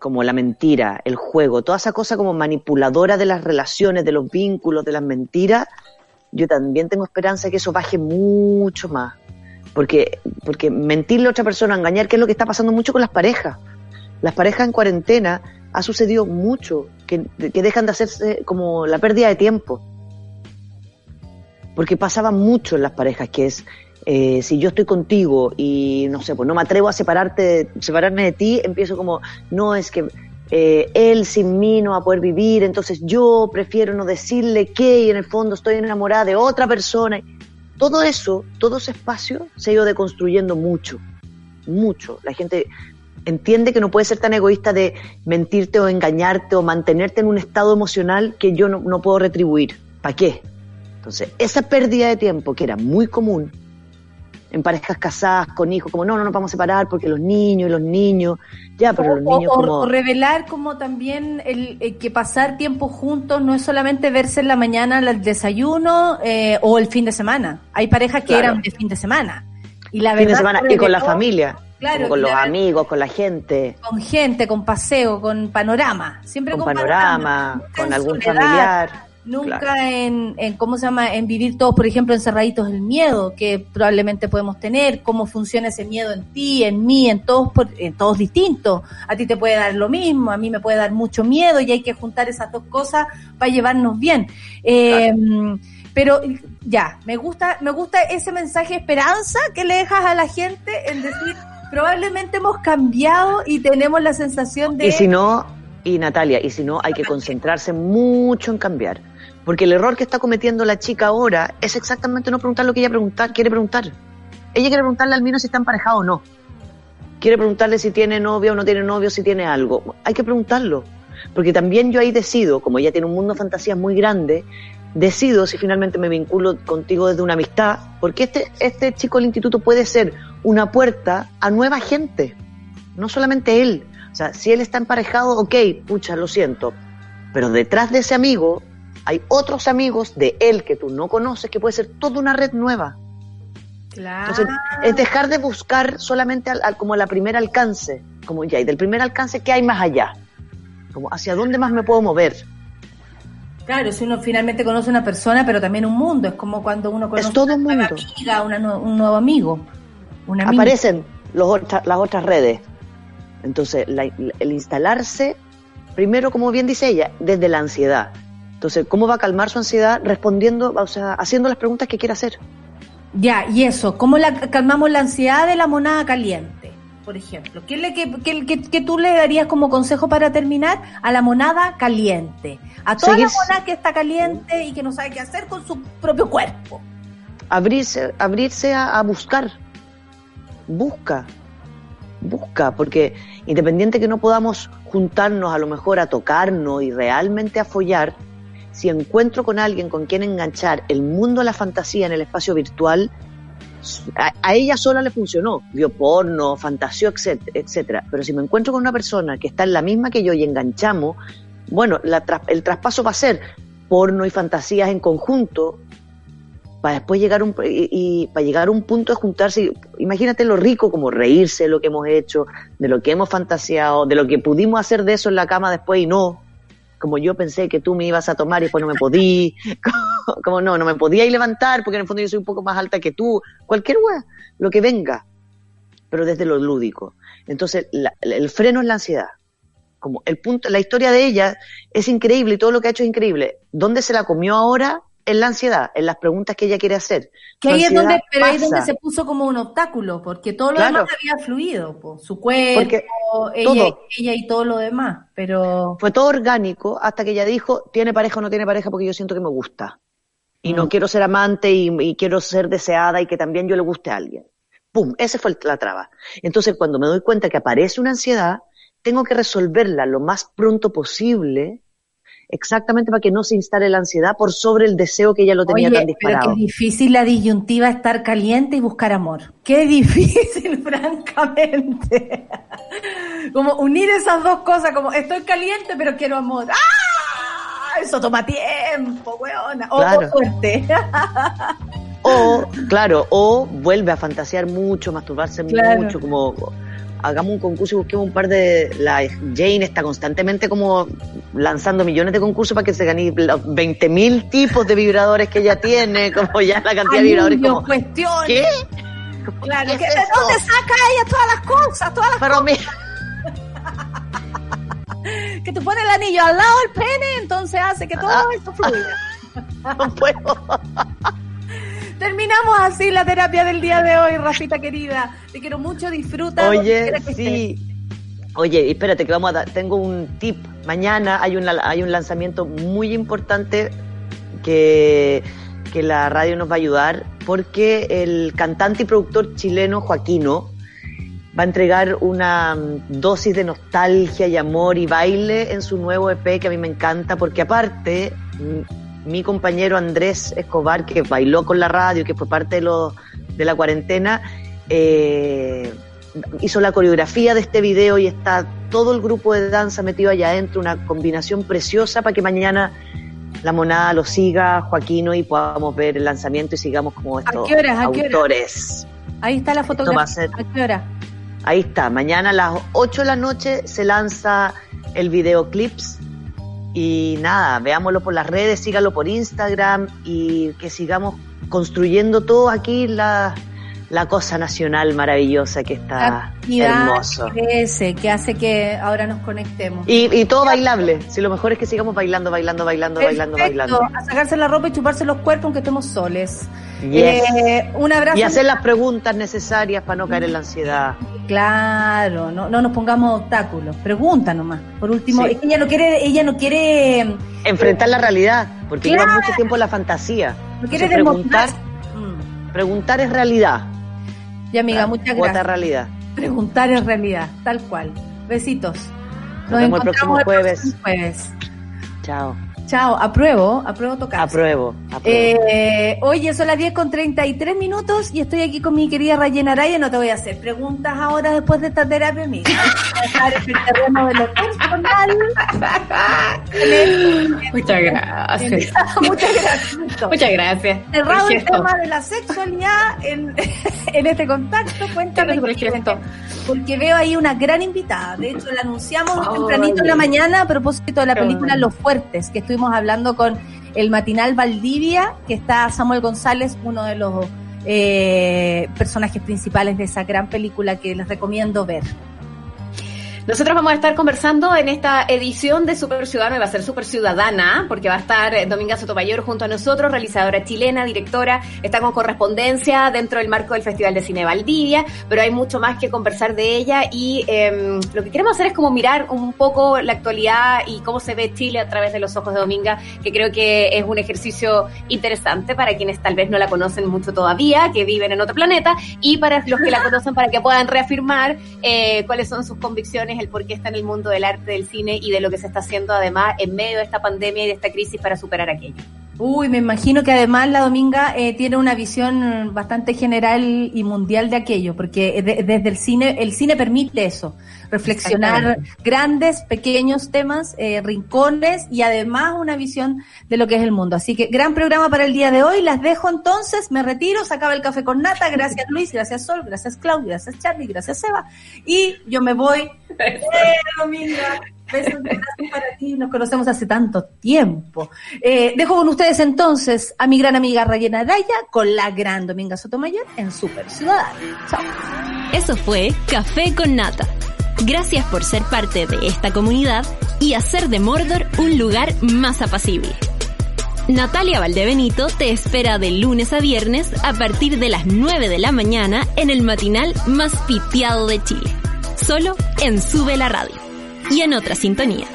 Como la mentira, el juego, toda esa cosa como manipuladora de las relaciones, de los vínculos, de las mentiras, yo también tengo esperanza de que eso baje mucho más. Porque, porque mentirle a otra persona, engañar, que es lo que está pasando mucho con las parejas. Las parejas en cuarentena ha sucedido mucho, que, que dejan de hacerse como la pérdida de tiempo. Porque pasaba mucho en las parejas, que es, eh, si yo estoy contigo y no sé, pues no me atrevo a separarte, separarme de ti, empiezo como, no es que eh, él sin mí no va a poder vivir, entonces yo prefiero no decirle que y en el fondo estoy enamorada de otra persona. Todo eso, todo ese espacio se ha ido deconstruyendo mucho, mucho. La gente entiende que no puede ser tan egoísta de mentirte o engañarte o mantenerte en un estado emocional que yo no, no puedo retribuir. ¿Para qué? Entonces, esa pérdida de tiempo que era muy común en parejas casadas con hijos, como no, no nos vamos a separar porque los niños y los niños, ya, pero los niños o, como... o revelar como también el, el que pasar tiempo juntos no es solamente verse en la mañana el desayuno eh, o el fin de semana. Hay parejas que Claro. eran de fin de semana. Y la fin de verdad, semana y con la familia, Claro, con los amigos, con la gente, Con gente, con paseo, con panorama. Siempre con con, panorama, con algún soledad, familiar. Nunca Claro. en, en, ¿cómo se llama? En vivir todos, por ejemplo, encerraditos el miedo que probablemente podemos tener, cómo funciona ese miedo en ti, en mí, en todos, por- en todos distintos. A ti te puede dar lo mismo, a mí me puede dar mucho miedo y hay que juntar esas dos cosas para llevarnos bien. Eh, Pero ya, me gusta, me gusta ese mensaje de esperanza que le dejas a la gente en decir, probablemente hemos cambiado y tenemos la sensación de... Y si no, y Natalia, y si no, hay que concentrarse mucho en cambiar. Porque el error que está cometiendo la chica ahora es exactamente no preguntar lo que ella quiere preguntar. Ella quiere preguntarle al menos si está emparejado o no. Quiere preguntarle si tiene novia o no tiene novio, si tiene algo. Hay que preguntarlo. Porque también yo ahí decido, como ella tiene un mundo de fantasías muy grande, decido si finalmente me vinculo contigo desde una amistad, porque este, este chico del instituto puede ser una puerta a nueva gente, no solamente él. Sea, si él está emparejado, ok, pucha, lo siento. Pero detrás de ese amigo hay otros amigos de él que tú no conoces, que puede ser toda una red nueva. Claro. Entonces, es dejar de buscar solamente al, al- como la primer alcance, como ya, y del primer alcance, ¿qué hay más allá? Como hacia dónde más me puedo mover. Claro, si uno finalmente conoce una persona, pero también un mundo, es como cuando uno conoce Es todo un mundo. amiga, una un nuevo amigo. Una. Aparecen los otra- las otras redes. Entonces, la- el instalarse, primero, como bien dice ella, desde la ansiedad. Entonces, ¿cómo va a calmar su ansiedad? Respondiendo, o sea, haciendo las preguntas que quiere hacer. Ya, y eso, ¿cómo la, calmamos la ansiedad de la monada caliente? Por ejemplo, ¿qué, le, qué, qué- qué- tú le darías como consejo para terminar a la monada caliente? A toda la monada que está caliente y que no sabe qué hacer con su propio cuerpo. abrirse, abrirse a, a buscar. Busca, busca, porque independiente que no podamos juntarnos a lo mejor a tocarnos y realmente a follar, si encuentro con alguien con quien enganchar el mundo de la fantasía en el espacio virtual, a, ella sola le funcionó, vio porno, fantaseó, etcétera, etcétera. Pero si me encuentro con una persona que está en la misma que yo y enganchamos, bueno, el traspaso va a ser porno y fantasías en conjunto, para después llegar un, y, para llegar a un punto de juntarse, imagínate lo rico como reírse de lo que hemos hecho, de lo que hemos fantaseado, de lo que pudimos hacer de eso en la cama después y no, como yo pensé que tú me ibas a tomar y después no me podí, como, no, no me podía ir levantar porque en el fondo yo soy un poco más alta que tú, cualquier weá, lo que venga, pero desde lo lúdico. Entonces, la- el freno es la ansiedad. Como el punto, la historia de ella es increíble y todo lo que ha hecho es increíble. ¿Dónde se la comió ahora? En la ansiedad, en las preguntas que ella quiere hacer. Que ahí es donde, pero ahí es donde pasa. se puso como un obstáculo, porque todo lo Claro. demás había fluido, po, su cuerpo, ella, ella y todo lo demás, pero Fue todo orgánico hasta que ella dijo, ¿tiene pareja o no tiene pareja? Porque yo siento que me gusta. Y no Mm. quiero ser amante y, y quiero ser deseada y que también yo le guste a alguien. ¡Pum! Esa fue la traba. Entonces, cuando me doy cuenta que aparece una ansiedad, tengo que resolverla lo más pronto posible, exactamente para que no se instale la ansiedad por sobre el deseo que ella lo tenía Oye, tan pero disparado. qué difícil la disyuntiva estar caliente y buscar amor. Qué difícil, francamente. Como unir esas dos cosas, como estoy caliente pero quiero amor. ¡Ah! Eso toma tiempo, weona. O, Claro. o suerte. O, claro, o vuelve a fantasear mucho, masturbarse Claro. mucho, como hagamos un concurso y busquemos un par de... La Jane está constantemente como lanzando millones de concursos para que se gane los 20.000 tipos de vibradores que ella tiene, como ya la cantidad de vibradores. Anillos, Como, cuestiones. ¿Qué? Claro, ¿Qué que es ¿de dónde saca ella todas las cosas? Todas las Pero mira, que te pone el anillo al lado del pene, entonces hace que todo Ah. esto fluya. no puedo. Terminamos así la terapia del día de hoy, Rafita querida. Te quiero mucho, disfruta. Oye, que sí. Oye, espérate que vamos a dar, tengo un tip. Mañana hay un, hay un lanzamiento muy importante que, que la radio nos va a ayudar porque el cantante y productor chileno Joaquino va a entregar una dosis de nostalgia y amor y baile en su nuevo EP que a mí me encanta porque aparte mi compañero Andrés Escobar que bailó con la radio, que fue parte de, lo, de la cuarentena, eh, hizo la coreografía de este video y está todo el grupo de danza metido allá adentro, una combinación preciosa para que mañana la monada lo siga, Joaquino, y podamos ver el lanzamiento y sigamos como estos qué horas? ¿A qué horas? autores. Ahí está la fotografía. ser- ¿A qué hora? Ahí está, mañana a las 8 de la noche se lanza el videoclips y nada, veámoslo por las redes, sígalo por Instagram y que sigamos construyendo todo aquí la, la cosa nacional maravillosa que está hermoso. que hace que ahora nos conectemos. Y, y todo bailable, si lo mejor es que sigamos bailando, bailando, bailando, bailando, Perfecto, bailando. a sacarse la ropa y chuparse los cuerpos aunque estemos soles. Yes. Eh, un abrazo. Y hacer las preguntas necesarias para no caer en la ansiedad. Claro, no, no nos pongamos obstáculos. Pregunta nomás. Por último, Sí. es que ella no quiere, ella no quiere, Enfrentar la realidad, porque Claro. lleva mucho tiempo la fantasía. no quiere Entonces, preguntar. Mm. preguntar es realidad. Y amiga, muchas gracias. realidad. Preguntar es realidad, tal cual. Besitos. Nos vemos el próximo encontramos próximo jueves. Chao. Chao, apruebo, apruebo tocar. Apruebo. apruebo. Eh, oye, son las 10 con 33 minutos y estoy aquí con mi querida Rayena Araya. No te voy a hacer preguntas ahora después de esta terapia, amiga. Voy a dejar en el terreno de lo personal. Muchas gracias. Muchas gracias. Muchas gracias. Cerrado el tema de la sexualidad en, en este contacto, cuéntame. Por. Porque veo ahí una gran invitada. De hecho, la anunciamos Ay. tempranito en la mañana a propósito de la Qué película bueno. Los Fuertes, que estuvimos hablando con el matinal Valdivia, que está Samuel González, uno de los eh, personajes principales de esa gran película que les recomiendo ver. Nosotros vamos a estar conversando en esta edición de Super Ciudadano y va a ser Super Ciudadana, porque va a estar eh, Dominga Sotomayor junto a nosotros, realizadora chilena, directora, está con correspondencia dentro del marco del Festival de Cine Valdivia, pero hay mucho más que conversar de ella y eh, lo que queremos hacer es como mirar un poco la actualidad y cómo se ve Chile a través de los ojos de Dominga, que creo que es un ejercicio interesante para quienes tal vez no la conocen mucho todavía, que viven en otro planeta, y para los que la conocen para que puedan reafirmar eh, cuáles son sus convicciones, el por qué está en el mundo del arte, del cine y de lo que se está haciendo además en medio de esta pandemia y de esta crisis para superar aquello. Uy, me imagino que además la Dominga eh, tiene una visión bastante general y mundial de aquello, porque de- desde el cine, el cine permite eso, reflexionar grandes, pequeños temas, eh, rincones y además una visión de lo que es el mundo. Así que gran programa para el día de hoy. Las dejo entonces, me retiro, se acaba el café con nata. Gracias Luis, gracias Sol, gracias Claudia, gracias Charlie, gracias Seba. Y yo me voy. Eh, Dominga. Besos para ti. Nos conocemos hace tanto tiempo. Eh, dejo con ustedes entonces a mi gran amiga Rayena Araya con la gran Dominga Sotomayor en Super Ciudadano. Chao. Eso fue Café con Nata. Gracias por ser parte de esta comunidad y hacer de Mordor un lugar más apacible. Natalia Valdebenito te espera de lunes a viernes a partir de las 9 de la mañana en el matinal más pitiado de Chile. Solo en Sube la Radio. Y en otra sintonía.